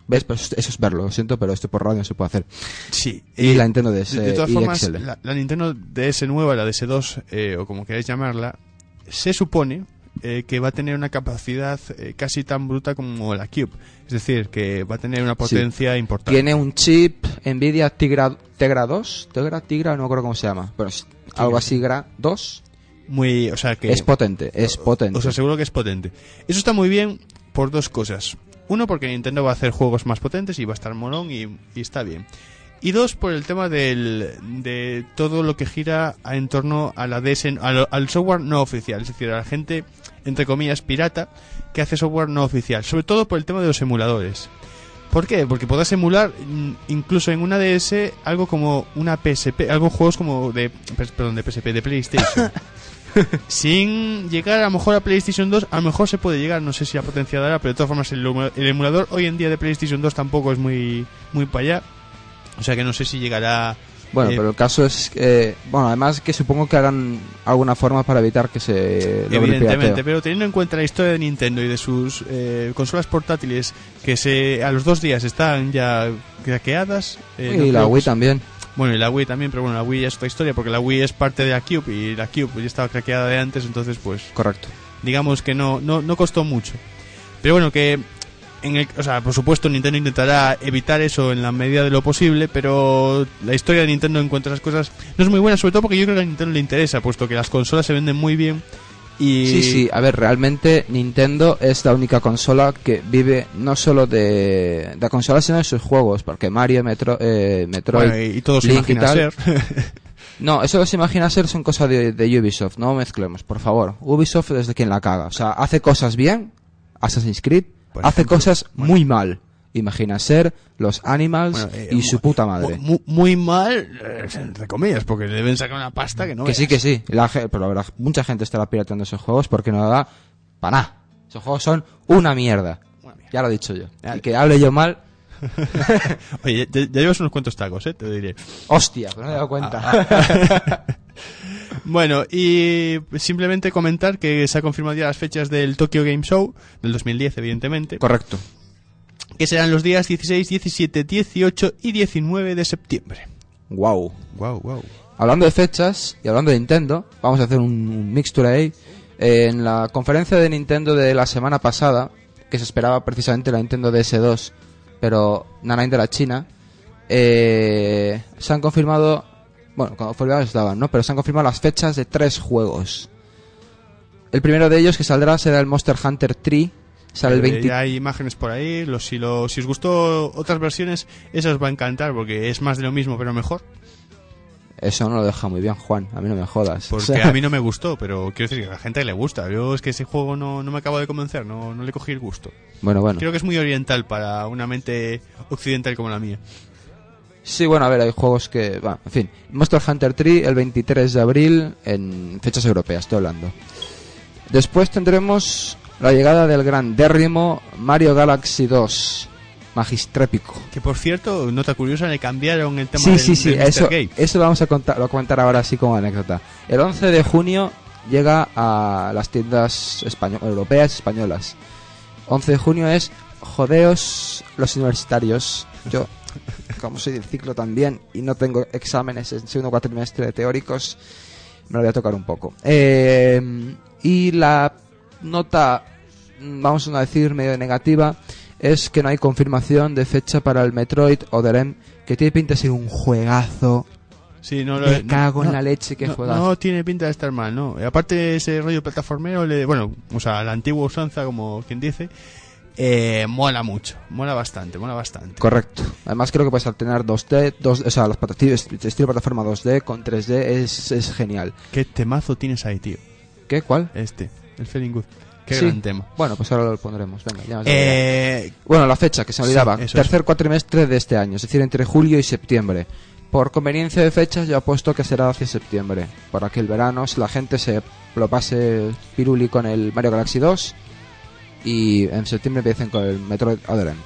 D: ¿Ves? Pero eso, es verlo, lo siento, pero esto por radio no se puede hacer.
C: Sí.
D: Y
C: eh,
D: la Nintendo DS
C: De, de todas
D: y
C: formas, la, la Nintendo DS nueva, la DS2, eh, o como queráis llamarla, se supone eh, que va a tener una capacidad eh, casi tan bruta como la Cube. Es decir, que va a tener una potencia importante.
D: Tiene un chip Nvidia Tigra, Tegra 2, Tegra, Tigra, no me acuerdo cómo se llama, pero es algo así, Gra 2.
C: Muy, o sea que
D: Es potente, es potente.
C: Os aseguro que es potente. Eso está muy bien por dos cosas. Uno, porque Nintendo va a hacer juegos más potentes y va a estar molón y, y está bien. Y dos, por el tema del, de todo lo que gira en torno a la DS, al, al software no oficial. Es decir, a la gente, entre comillas, pirata, que hace software no oficial. Sobre todo por el tema de los emuladores. ¿Por qué? Porque podrás emular mm, incluso en una DS algo como una PSP, algo juegos como de, perdón, de PSP, de PlayStation. Sin llegar a lo mejor a PlayStation 2, a lo mejor se puede llegar, no sé si a potencia dará, pero de todas formas el, el emulador hoy en día de PlayStation 2 tampoco es muy, muy para allá. O sea que no sé si llegará...
D: Bueno,
C: eh,
D: pero el caso es que, bueno, además que supongo que hagan alguna forma para evitar que se
C: Evidentemente, pero teniendo en cuenta la historia de Nintendo y de sus eh, consolas portátiles que se a los dos días están ya craqueadas. eh, no
D: y la
C: creo que
D: Wii también.
C: Bueno, y la Wii también, pero bueno, la Wii ya es otra historia porque la Wii es parte de la Cube y la Cube ya estaba craqueada de antes, entonces pues
D: Correcto.
C: digamos que no, no, no costó mucho. Pero bueno, que en el, o sea, por supuesto Nintendo intentará evitar eso en la medida de lo posible, pero la historia de Nintendo en cuanto a esas cosas no es muy buena, sobre todo porque yo creo que a Nintendo le interesa, puesto que las consolas se venden muy bien y
D: Sí, sí, a ver, realmente Nintendo es la única consola que vive no solo de, de consolas, sino de sus juegos, porque Mario, Metro, eh, Metroid...
C: Bueno, y todo se
D: Link y
C: imagina
D: tal.
C: ser.
D: No, eso se imagina ser son cosas de, de Ubisoft, no mezclemos, por favor. Ubisoft es de quien la caga, o sea, hace cosas bien, Assassin's Creed,
C: Por
D: hace
C: ejemplo,
D: cosas
C: bueno.
D: muy mal. Imagina ser los Animals
C: Bueno, eh,
D: y su puta madre.
C: Mu- muy, mal, eh, entre comillas, porque le deben sacar una pasta que no
D: que sí, que sí, la, pero la verdad, mucha gente estará pirateando esos juegos porque no da para nada. Esos juegos son una mierda.
C: Una mierda.
D: Ya lo he dicho yo.
C: Ya.
D: Y que hable yo mal,
C: Oye, ya, ya llevas unos cuantos tacos, ¿eh? Te lo diré.
D: hostia, pero no me he dado
C: Ah,
D: cuenta.
C: Bueno, y simplemente comentar que se ha confirmado ya las fechas del Tokyo Game Show, del 2010, evidentemente,
D: Correcto.
C: que serán los días 16, 17, 18 y 19 de septiembre.
D: Wow.
C: Wow, wow.
D: hablando de fechas y hablando de Nintendo, vamos a hacer un, mixture ahí. Eh, en la conferencia de Nintendo de la semana pasada, que se esperaba precisamente la Nintendo DS2, pero Nanain de la China, eh, se han confirmado, bueno, cuando confirmados estaban, ¿no? Pero se han confirmado las fechas de tres juegos. El primero de ellos que saldrá será el Monster Hunter 3, sale el
C: Eh,
D: 20...
C: ya hay imágenes por ahí. Los, si, lo, si os gustó otras versiones, esa os va a encantar porque es más de lo mismo, pero mejor.
D: Eso no lo deja muy bien, Juan, a mí no me jodas.
C: Porque
D: O sea,
C: a mí no me gustó, pero quiero decir que a la gente le gusta. Yo es que ese juego no, no me acabo de convencer, no, no le cogí el gusto.
D: Bueno, bueno.
C: Creo que es muy oriental para una mente occidental como la mía.
D: Sí, bueno, a ver, hay juegos que... Bueno, en fin. Monster Hunter 3 el 23 de abril en fechas europeas, estoy hablando. Después tendremos la llegada del grandérrimo Mario Galaxy 2, magistrépico.
C: Que por cierto, nota curiosa, le cambiaron el tema
D: Sí,
C: del,
D: sí, sí,
C: del Mr.
D: eso,
C: Gate.
D: eso lo vamos a contar, lo comentar ahora así como anécdota. El 11 de junio llega a las tiendas españo- europeas españolas. 11 de junio es Jodeos los universitarios. Yo, como soy del ciclo también y no tengo exámenes en segundo cuatrimestre de teóricos, me lo voy a tocar un poco. Eh, y la nota, vamos a decir, medio negativa, es que no hay confirmación de fecha para el Metroid Other que tiene pinta de ser un juegazo.
C: Sí, no,
D: Me
C: no-
D: cago en
C: no-
D: la leche que
C: no,
D: juegazo.
C: no tiene pinta de estar mal, ¿no? Y aparte ese rollo plataformero, le, bueno, o sea, la antigua usanza, como quien dice, eh, mola mucho, mola bastante, mola bastante.
D: Correcto. Además creo que puedes alternar 2D, 2, o sea, los plata- estilo plataforma 2D con 3D es, es genial.
C: ¿Qué temazo tienes ahí, tío?
D: ¿Qué? ¿Cuál?
C: Este, el Feeling Good. Qué
D: Sí.
C: gran tema.
D: Bueno, pues ahora lo pondremos. Venga, ya.
C: Eh,
D: Bueno, la fecha, que se me
C: Sí,
D: olvidaba.
C: eso
D: Tercer cuatrimestre de este año, es decir, entre julio y septiembre. Por conveniencia de fechas, yo apuesto que será hacia septiembre. Para que el verano si la gente se lo pase piruli con el Mario Galaxy 2 y en septiembre empiecen con el Metroid Other M.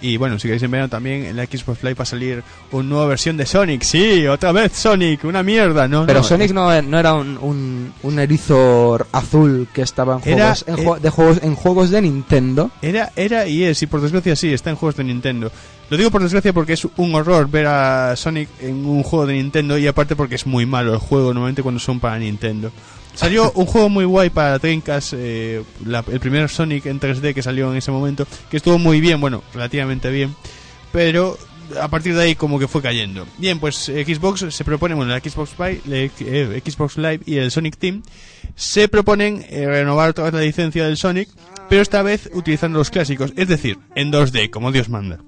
C: y bueno, si queréis en verano también en la Xbox Live va a salir una nueva versión de Sonic. Sí, otra vez Sonic, una mierda, ¿no?
D: Pero
C: no,
D: Sonic no, no era un, un, un erizo azul que estaba en
C: Era-
D: juegos, en,
C: eh,
D: de juegos, en juegos de Nintendo.
C: Era, era y es, y por desgracia sí, está en juegos de Nintendo. Lo digo por desgracia porque es un horror ver a Sonic en un juego de Nintendo y aparte porque es muy malo el juego normalmente cuando son para Nintendo. Salió un juego muy guay para Dreamcast, eh, la- el primer Sonic en 3D que salió en ese momento, que estuvo muy bien, bueno, relativamente bien, pero a partir de ahí como que fue cayendo. Bien, pues Xbox se propone, bueno, la Xbox Live, eh, Xbox Live y el Sonic Team se proponen eh, renovar vez la licencia del Sonic, pero esta vez utilizando los clásicos, es decir, en 2D, como Dios manda.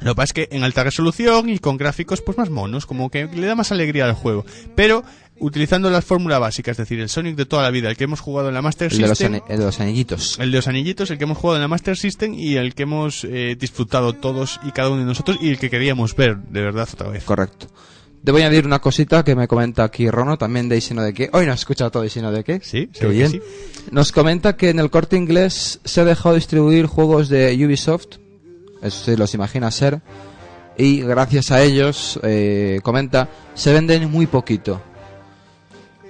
C: Lo que pasa es que en alta resolución y con gráficos pues más monos, como que le da más alegría al juego. Pero utilizando la fórmula básica, es decir, el Sonic de toda la vida, el que hemos jugado en la Master
D: El de, los
C: System.
D: ani- el de los anillitos.
C: El de los anillitos, el que hemos jugado en la Master System y el que hemos eh, disfrutado todos y cada uno de nosotros y el que queríamos ver de verdad otra vez.
D: Correcto. Debo añadir una cosita que me comenta aquí Rono, también de Isino de qué. Hoy no has escuchado todo Isino de qué.
C: Sí,
D: Qué
C: que
D: bien.
C: sí.
D: Nos comenta que en el corte inglés se ha dejado distribuir juegos de Ubisoft. Eso se los imagina ser. Y gracias a ellos, eh, comenta, se venden muy poquito.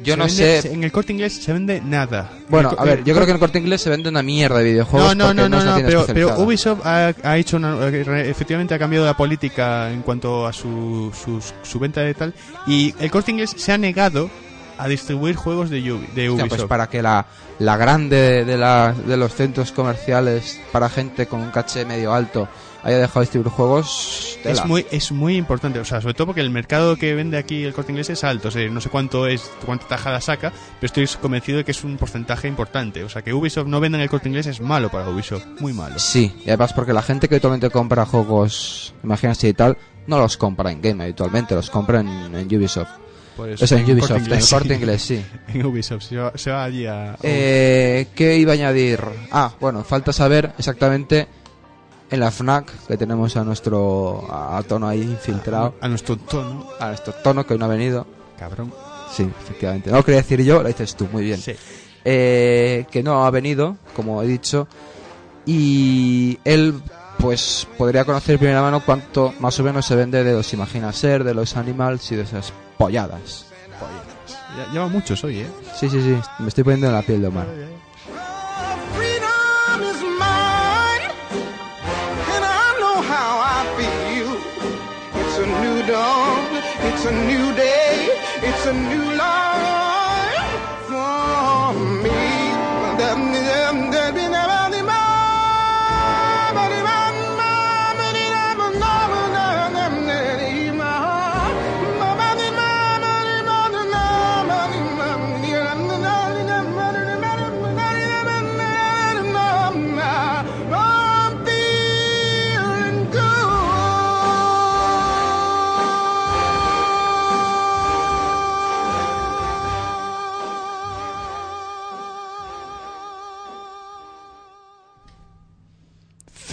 D: Yo
C: Se
D: no
C: vende-
D: sé.
C: En el corte inglés se vende nada.
D: Bueno, a ver, yo creo que en el corte inglés se vende una mierda de videojuegos.
C: No, no, no, no, no, pero, pero. Ubisoft ha, ha hecho una, eh, efectivamente ha cambiado la política en cuanto a su, sus- su venta de tal y el corte inglés se ha negado a distribuir juegos de, Ubi- de
D: Hostia,
C: Ubisoft.
D: pues para que la, la grande de, la, de los centros comerciales para gente con un caché medio alto haya dejado de distribuir juegos.
C: es
D: tela.
C: muy, es muy importante, o sea, sobre todo porque el mercado que vende aquí el corte inglés es alto, o sea, no sé cuánto es, cuánta tajada saca, pero estoy convencido de que es un porcentaje importante. O sea, que Ubisoft no venda en el corte inglés es malo para Ubisoft, muy malo.
D: Sí, y además porque la gente que habitualmente compra juegos, imagínate y tal, no los compra en game habitualmente, los compra en, en Ubisoft.
C: Por eso,
D: O sea, en
C: el
D: Ubisoft,
C: Corte
D: en
C: Inglés,
D: corte
C: sí.
D: inglés, sí.
C: En Ubisoft, se va, se va allí a...
D: Eh, ¿Qué iba a añadir? Ah, bueno, falta saber exactamente en la FNAC que tenemos a nuestro a, a tono ahí infiltrado,
C: a nuestro tono,
D: a nuestro tono que hoy no ha venido.
C: cabrón.
D: Sí, efectivamente. No lo quería decir yo, lo dices tú, muy bien.
C: Sí.
D: Eh, que no ha venido, como he dicho, y él pues podría conocer de primera mano cuánto más o menos se vende de los Imagina Ser, de los Animals y de esas polladas.
C: Ya, lleva muchos hoy, ¿eh?
D: Sí, sí, sí, me estoy poniendo en la piel de Omar.
E: Freedom is mine, and I know how I feel. It's a new dawn, it's a new day, It's a new life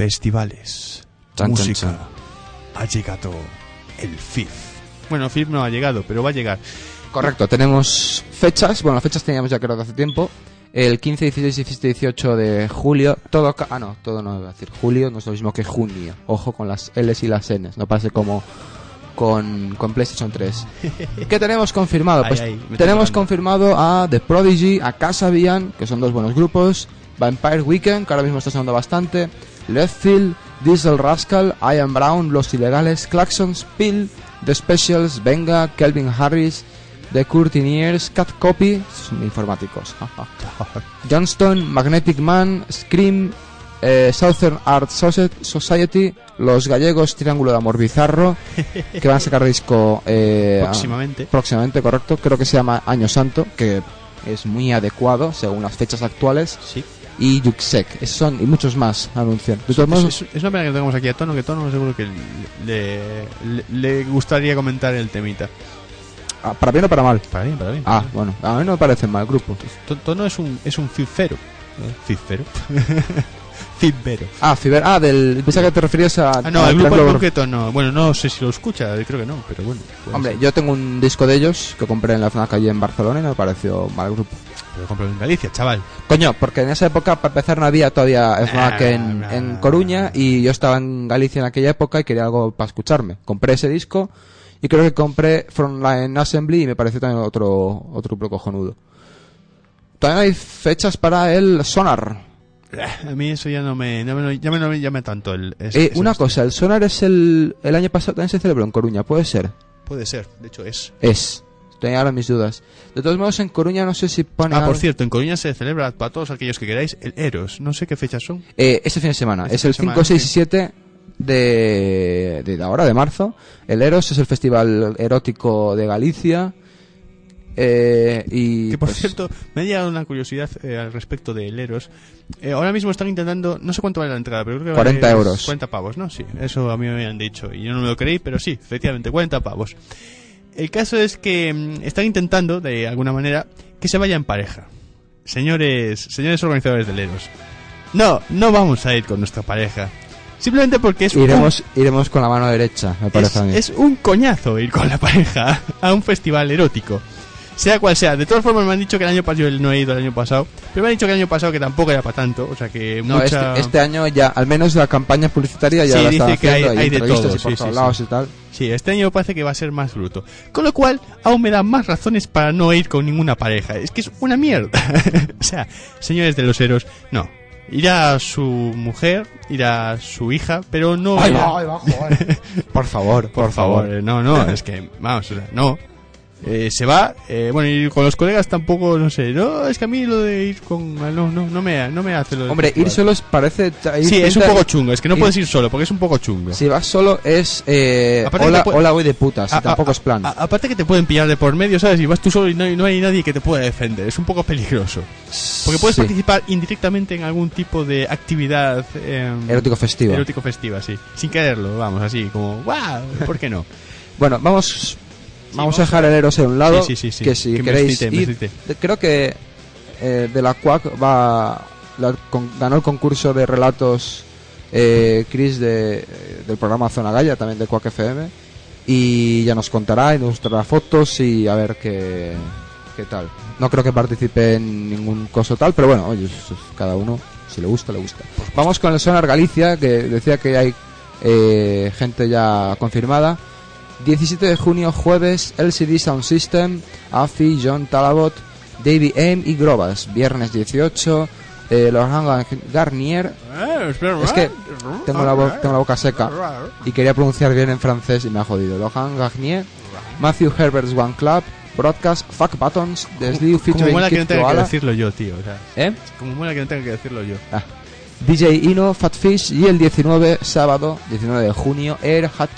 C: Festivales.
D: Chan, chan,
C: música.
D: chan.
C: Ha llegado el FIF. Bueno, FIF no ha llegado, pero va a llegar.
D: Correcto, tenemos fechas. Bueno, las fechas teníamos ya creo que hace tiempo. El 15, 16, 17, 18 de julio. Todo. Ah, no, todo no iba a decir. Julio no es lo mismo que junio. Ojo con las L's y las N's. No pase como con, con PlayStation 3. ¿Qué tenemos confirmado?
C: Ay,
D: Pues
C: ay, estoy
D: tenemos confirmado a The Prodigy, a Casabian, que son dos buenos grupos. Vampire Weekend, que ahora mismo está sonando bastante. Leftfield, Diesel Rascal, Ian Brown, Los Ilegales, Claxons, Pill, The Specials, Venga, Kelvin Harris, The Courtineers, Cat Copy, son informáticos. Johnston, Magnetic Man, Scream, eh, Southern Art Socie- Society, Los Gallegos, Triángulo de Amor Bizarro, que van a sacar disco eh,
C: Próximamente.
D: a- próximamente, correcto. Creo que se llama Año Santo, que es muy adecuado según las fechas actuales.
C: Sí.
D: Y Yuxek, esos son y muchos más anuncian. De
C: Es,
D: todos modos,
C: es- es una pena que tengamos aquí a Tono, que Tono seguro que le, le, le gustaría comentar el temita.
D: ah, para bien o para mal.
C: Para bien, para bien.
D: Ah, bueno, a mí no me parece mal grupo.
C: To- Tono es un, es un fifero. ¿eh? Fifero. Fifero.
D: Ah, Fiber, ah, del pensaba que te referías a
C: Ah, no,
D: al
C: el grupo en concreto no. Bueno, no sé si lo escucha, creo que no, pero bueno.
D: Hombre,
C: ser.
D: yo tengo un disco de ellos que compré en la FNAC allí en Barcelona y me pareció mal grupo.
C: Pero lo compro en Galicia, chaval.
D: Coño, porque en esa época, para empezar, no había todavía FNAC en,
C: Ah,
D: en
C: ah.
D: Coruña y yo estaba en Galicia en aquella época y quería algo para escucharme. Compré ese disco y creo que compré Frontline Assembly y me pareció también otro, otro grupo cojonudo. También hay fechas para el Sonar.
C: A mí eso ya no me, no me, ya me, no me llama tanto el... ese-
D: Eh, una cosa, el Sonar es el, el año pasado también se celebró en Coruña, ¿puede ser?
C: Puede ser, de hecho es.
D: Es. Tenía ahora mis dudas. De todos modos, en Coruña no sé si pone...
C: Ah, por
D: algo-
C: cierto, en Coruña se celebra, para todos aquellos que queráis, el Eros. No sé qué fechas son.
D: Eh, este fin de semana.
C: Este
D: es el
C: de semana,
D: 5, 6 y
C: sí.
D: 7 de, de ahora, de marzo. El Eros es el festival erótico de Galicia. Eh, y
C: Que por
D: pues,
C: cierto, me ha llegado una curiosidad eh, al respecto del Eros. Eh, ahora mismo están intentando, no sé cuánto vale la entrada, pero creo que
D: 40
C: vale
D: euros.
C: 40 pavos, ¿no? Sí, eso a mí me habían dicho. Y yo no me lo creí, pero sí, efectivamente, 40 pavos. El caso es que mm, están intentando, de alguna manera, que se vaya en pareja. Señores, señores organizadores del Eros. No, no vamos a ir con nuestra pareja. Simplemente porque es un-
D: iremos, iremos con la mano derecha, me parece
C: es,
D: a mí.
C: es un coñazo ir con la pareja a un festival erótico. Sea cual sea. De todas formas me han dicho que el año pasado, yo no he ido el año pasado, pero me han dicho que el año pasado que tampoco era para tanto, o sea que
D: No,
C: mucha...
D: este, este año ya, al menos la campaña publicitaria ya
C: Sí,
D: la
C: dice
D: están
C: que hay-
D: haciendo,
C: hay de
D: entrevistas
C: todo,
D: y
C: sí, sí,
D: lados
C: sí.
D: y tal.
C: Sí, este año parece que va a ser más bruto. Con lo cual, aún me dan más razones para no ir con ninguna pareja. Es que es una mierda. o sea, señores de los héroes, no. Irá su mujer, irá su hija, pero no...
D: Ay,
C: irá-
D: va, ay, va, joder. por favor,
C: Por favor, eh, no, no, es que, vamos, o sea, no. Eh, se va, eh, bueno, y con los colegas tampoco, no sé, no, es que a mí lo de ir con, no, no, no me, no me hace lo de
D: Hombre, ir solo es- parece...
C: Sí, es un poco chungo, es que no
D: ir-
C: puedes ir solo, porque es un poco chungo.
D: Si vas solo es... Eh,
C: Aparte
D: hola,
C: puede-
D: hola, voy de putas, y
C: A- a-
D: tampoco es plan.
C: a- aparte que te pueden pillar de por medio, ¿sabes? Y vas tú solo y no hay, no hay nadie que te pueda defender, es un poco peligroso. Porque puedes
D: Sí.
C: participar indirectamente en algún tipo de actividad em,
D: Erótico festivo.
C: erótico festiva, sí. Sin quererlo, vamos, así como, ¡guau! ¿Por qué no?
D: Bueno, vamos vamos a dejar el Eros a un lado.
C: Sí, sí, sí, sí.
D: Que si
C: Que me
D: queréis
C: excite, me
D: ir, creo que eh, de la CUAC va la- con- ganó el concurso de relatos eh, Chris de, eh, del programa Zona Gaya, también de CUAC FM. Y ya nos contará y nos mostrará fotos y a ver qué, qué tal. No creo que participe en ningún coso tal, pero bueno, oye, cada uno, si le gusta, le gusta. Vamos con el Sonar Galicia, que decía que hay eh, gente ya confirmada. 17 de junio, jueves, LCD Sound System, AFI, John Talabot, Davey M y Grobas. Viernes 18, eh, Laurent Garnier. Es que tengo la, bo- tengo la boca seca y quería pronunciar bien en francés y me ha jodido. Laurent Garnier, Matthew Herbert's One Club, Broadcast Fuck Buttons The Slew
C: Como
D: featuring
C: mola que no tenga que decirlo yo, tío. O sea,
D: ¿Eh?
C: como mola que no tenga que decirlo yo.
D: Ah. DJ Ino, Fatfish y el 19, sábado, 19 de junio, Air, Hot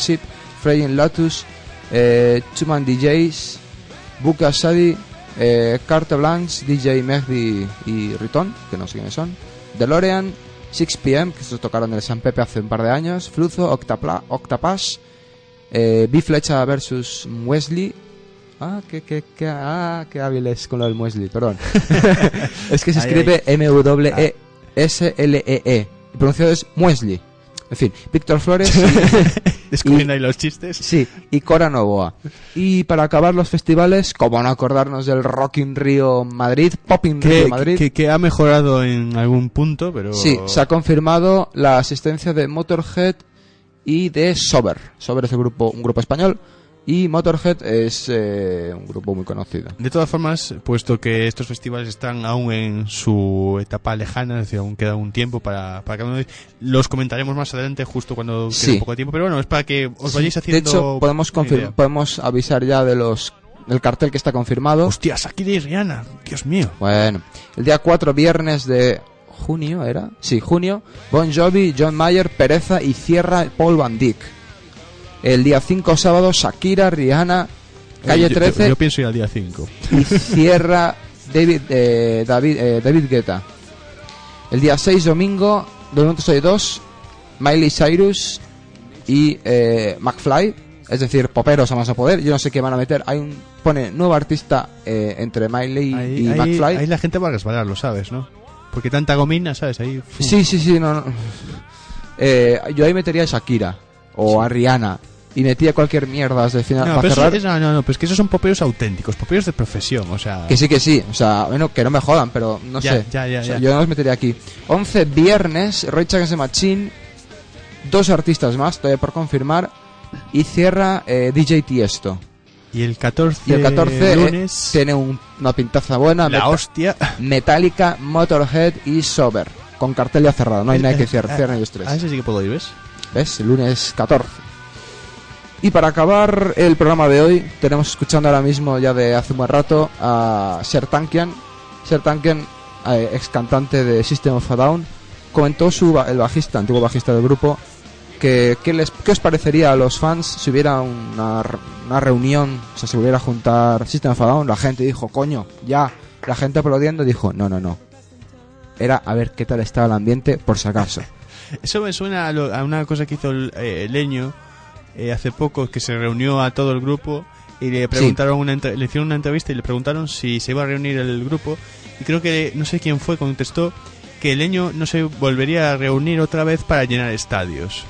D: Fraying Lotus, eh, Chuman DJs, Buka Shadi, eh, Carte Blanche, DJ Mehdi y Riton, que no sé quiénes son, DeLorean, 6pm, que estos tocaron en el San Pepe hace un par de años, Fluzo, Octapla, Octapash, eh, Biflecha versus Wesley. Ah, qué, qué, qué, ah, qué hábiles con lo del Wesley, perdón. es que se escribe M-W-E. S-L-E-E. Y pronunciado es Muesli. En fin, Víctor Flores.
C: Descubriendo
D: Y-
C: ahí los chistes.
D: sí, y Cora Novoa. Y para acabar los festivales, como no acordarnos del Rock in Rio Madrid, Pop in
C: Que,
D: Rio Madrid.
C: que, que ha mejorado en algún punto, pero...
D: Sí, se ha confirmado la asistencia de Motorhead y de Sober. Sober es el grupo, un grupo español y Motorhead es eh, un grupo muy conocido.
C: De todas formas, puesto que estos festivales están aún en su etapa lejana, es decir, aún queda un tiempo para, para de ellos, los comentaremos más adelante justo cuando quede
D: Sí.
C: un poco de tiempo, pero bueno, es para que os vayáis
D: de
C: haciendo
D: hecho, podemos,
C: una
D: confir-
C: idea.
D: podemos avisar ya de los del cartel que está confirmado.
C: Hostia, Shakira y Rihanna, Dios mío.
D: Bueno, el día 4, viernes de junio, ¿era? Sí, junio. Bon Jovi, John Mayer, Pereza y cierra Paul Van Dyck. El día 5, sábado, Shakira, Rihanna, Calle
C: Eh, yo-
D: 13
C: Yo, pienso ir al día 5.
D: y cierra David, eh, David, eh, David Guetta. El día 6, domingo, soy dos, Miley Cyrus y eh, McFly, es decir, poperos a más a poder. Yo no sé qué van a meter. Hay un pone nuevo artista eh, entre Miley
C: Ahí,
D: y
C: ahí-
D: McFly.
C: ahí la gente va a resbalar, lo sabes, ¿no? Porque tanta gomina, ¿sabes? Ahí...
D: Sí, sí, sí, no, no. Eh, yo ahí metería a Shakira o a Rihanna y metía cualquier mierda de final
C: No,
D: para cerrar.
C: es- no, no, no, pero es que esos son poperos auténticos, poperos de profesión, o sea...
D: Que sí, que sí. O sea, bueno, que no me jodan, pero no
C: Ya,
D: sé.
C: ya, ya,
D: O sea. Yo no los metería aquí. 11 viernes, Rage Against the Machine. Dos artistas más, todavía por confirmar. Y cierra eh, DJ Tiesto.
C: Y el 14,
D: Y el 14 eh,
C: lunes...
D: tiene un- una pintaza buena.
C: la
D: Meta-
C: hostia...
D: Metallica, Motorhead y Sober. Con cartel ya cerrado. No hay nada que cierre. Cierran ellos tres.
C: A ese sí que puedo ir, ¿ves?
D: ¿Ves? El lunes 14. Y para acabar el programa de hoy, tenemos escuchando ahora mismo, ya de hace un buen rato, a Sertankian. Sertankian, eh, ex cantante de System of a Down, comentó su, el bajista, antiguo bajista del grupo, que qué les, qué os parecería a los fans si hubiera una, una reunión, o sea, si volviera a juntar System of a Down. La gente dijo, coño, ya. La gente aplaudiendo dijo, no, no, no. Era a ver qué tal estaba el ambiente, por si acaso.
C: Eso me suena a, lo- a una cosa que hizo el, eh, Leño eh, hace poco, que se reunió a todo el grupo y le preguntaron una entre- le hicieron una entrevista y le preguntaron si se iba a reunir el grupo y creo que no sé quién fue contestó que Leño no se volvería a reunir otra vez para llenar estadios.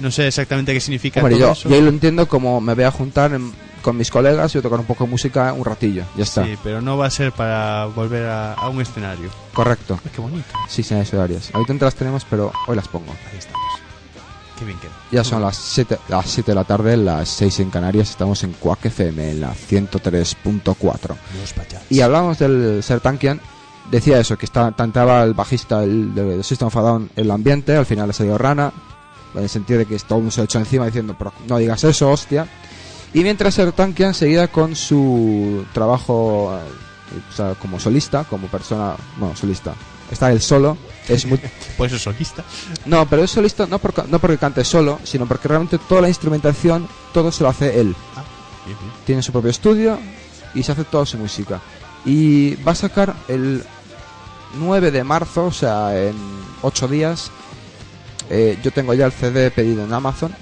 C: No sé exactamente qué significa
D: Hombre,
C: todo
D: yo,
C: eso.
D: yo lo entiendo como me voy a juntar en- con mis colegas y tocar un poco de música un ratillo. Ya está.
C: Sí, pero no va a ser para volver a, a un escenario.
D: Correcto.
C: Ay, qué bonito.
D: Sí, sí, eso horarias. Ahorita no las tenemos, pero hoy las pongo.
C: Ahí estamos. Qué bien queda.
D: Ya son las 7 las 7 de la tarde, las 6 en Canarias. Estamos en Quack FM, en la 103.4.
C: Los pachas.
D: Y hablamos del Sertankian. Decía eso, que está, tantaba el bajista el, de System of a Down el ambiente. Al final le salió rana. En el sentido de que todo el mundo se lo echó encima diciendo, pero no digas eso, hostia. Y mientras Sertankian seguía con su trabajo eh, o sea, como solista, como persona, bueno, solista. Está él solo, es muy,
C: Pues es solista.
D: no, pero es solista no, por, no porque cante solo, sino porque realmente toda la instrumentación, todo se lo hace él.
C: Bien, bien.
D: Tiene su propio estudio y se hace toda su música. Y va a sacar el 9 de marzo, o sea, en 8 días. eh, yo tengo ya el CD pedido en Amazon.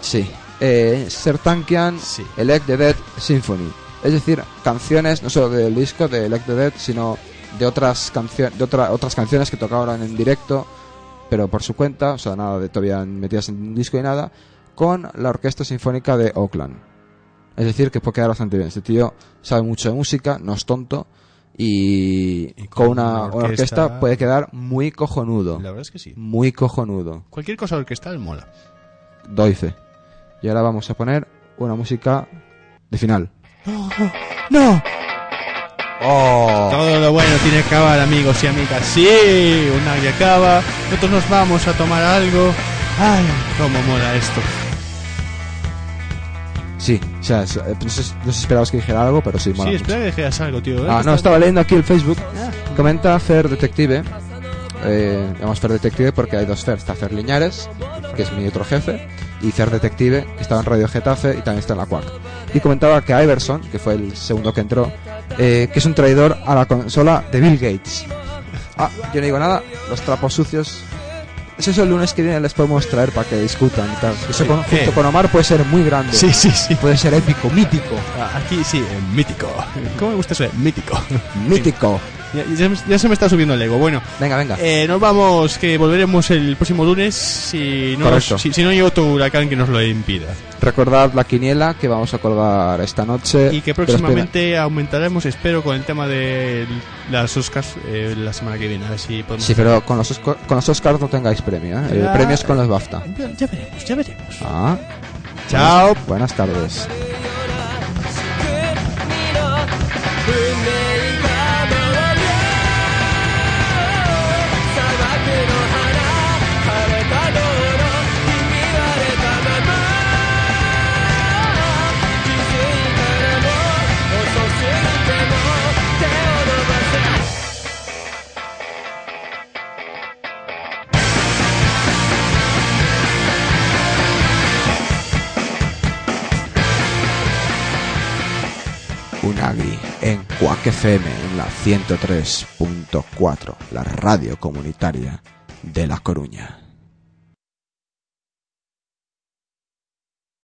D: Sí. Eh, Sertankian
C: Sí.
D: Elect the Dead Symphony. Es decir, canciones no solo del disco de Elect the Dead, sino de otras canciones, de otra- otras canciones que tocaron en directo, pero por su cuenta, o sea, nada de todavía metidas en un disco y nada, con la Orquesta Sinfónica de Oakland. Es decir, que puede quedar bastante bien. Este tío sabe mucho de música, no es tonto, y,
C: Y
D: con
C: con
D: una, orquesta puede quedar muy cojonudo.
C: La verdad es que sí.
D: Muy cojonudo.
C: Cualquier cosa orquestal mola.
D: Doy fe. Y ahora vamos a poner una música de final.
C: ¡No!
D: ¡Oh!
C: Todo lo bueno tiene que acabar, amigos y amigas. Sí, una que acaba. Nosotros nos vamos a tomar algo. Ay, cómo mola esto.
D: Sí, o sea, eh, no, sé, no sé si esperabas que dijera algo, pero sí, mola
C: Sí,
D: mucho.
C: espera que dijeras algo, tío. ¿eh?
D: Ah, no, estaba leyendo aquí el Facebook. Comenta Fer Detective. Eh, llamamos Fer Detective porque hay dos Fer. Está Fer Liñares, que es mi otro jefe, y Fer Detective, estaba en Radio Getafe y también está en la CUAC. Y comentaba que Iverson, que fue el segundo que entró, eh, que es un traidor a la consola de Bill Gates. Ah, yo no digo nada, los trapos sucios. Eso es el lunes que viene les podemos traer para que discutan y tal. Eso con- junto con Omar puede ser muy grande.
C: Sí, sí, sí.
D: Puede ser épico, mítico.
C: Ah, Aquí sí, eh, mítico. ¿Cómo me gusta eso? Mítico.
D: Mítico.
C: Ya, ya- ya se me está subiendo el ego. Bueno,
D: Venga, venga.
C: eh, nos vamos, que volveremos el próximo lunes si no,
D: Correcto.
C: si, si no hay otro huracán que nos lo impida.
D: Recordad la quiniela que vamos a colgar esta noche.
C: Y que próximamente aumentaremos, espero, con el tema de las Oscars eh, la semana que viene. A ver si podemos.
D: Sí, pero con los, Oscar- con los Oscars no tengáis premio, ¿eh? El premio es con los BAFTA.
C: Ya, ya veremos, ya veremos.
D: Ah.
C: Chao.
D: Buenas tardes. Unagi en Quack FM en la 103.4, la radio comunitaria de La Coruña.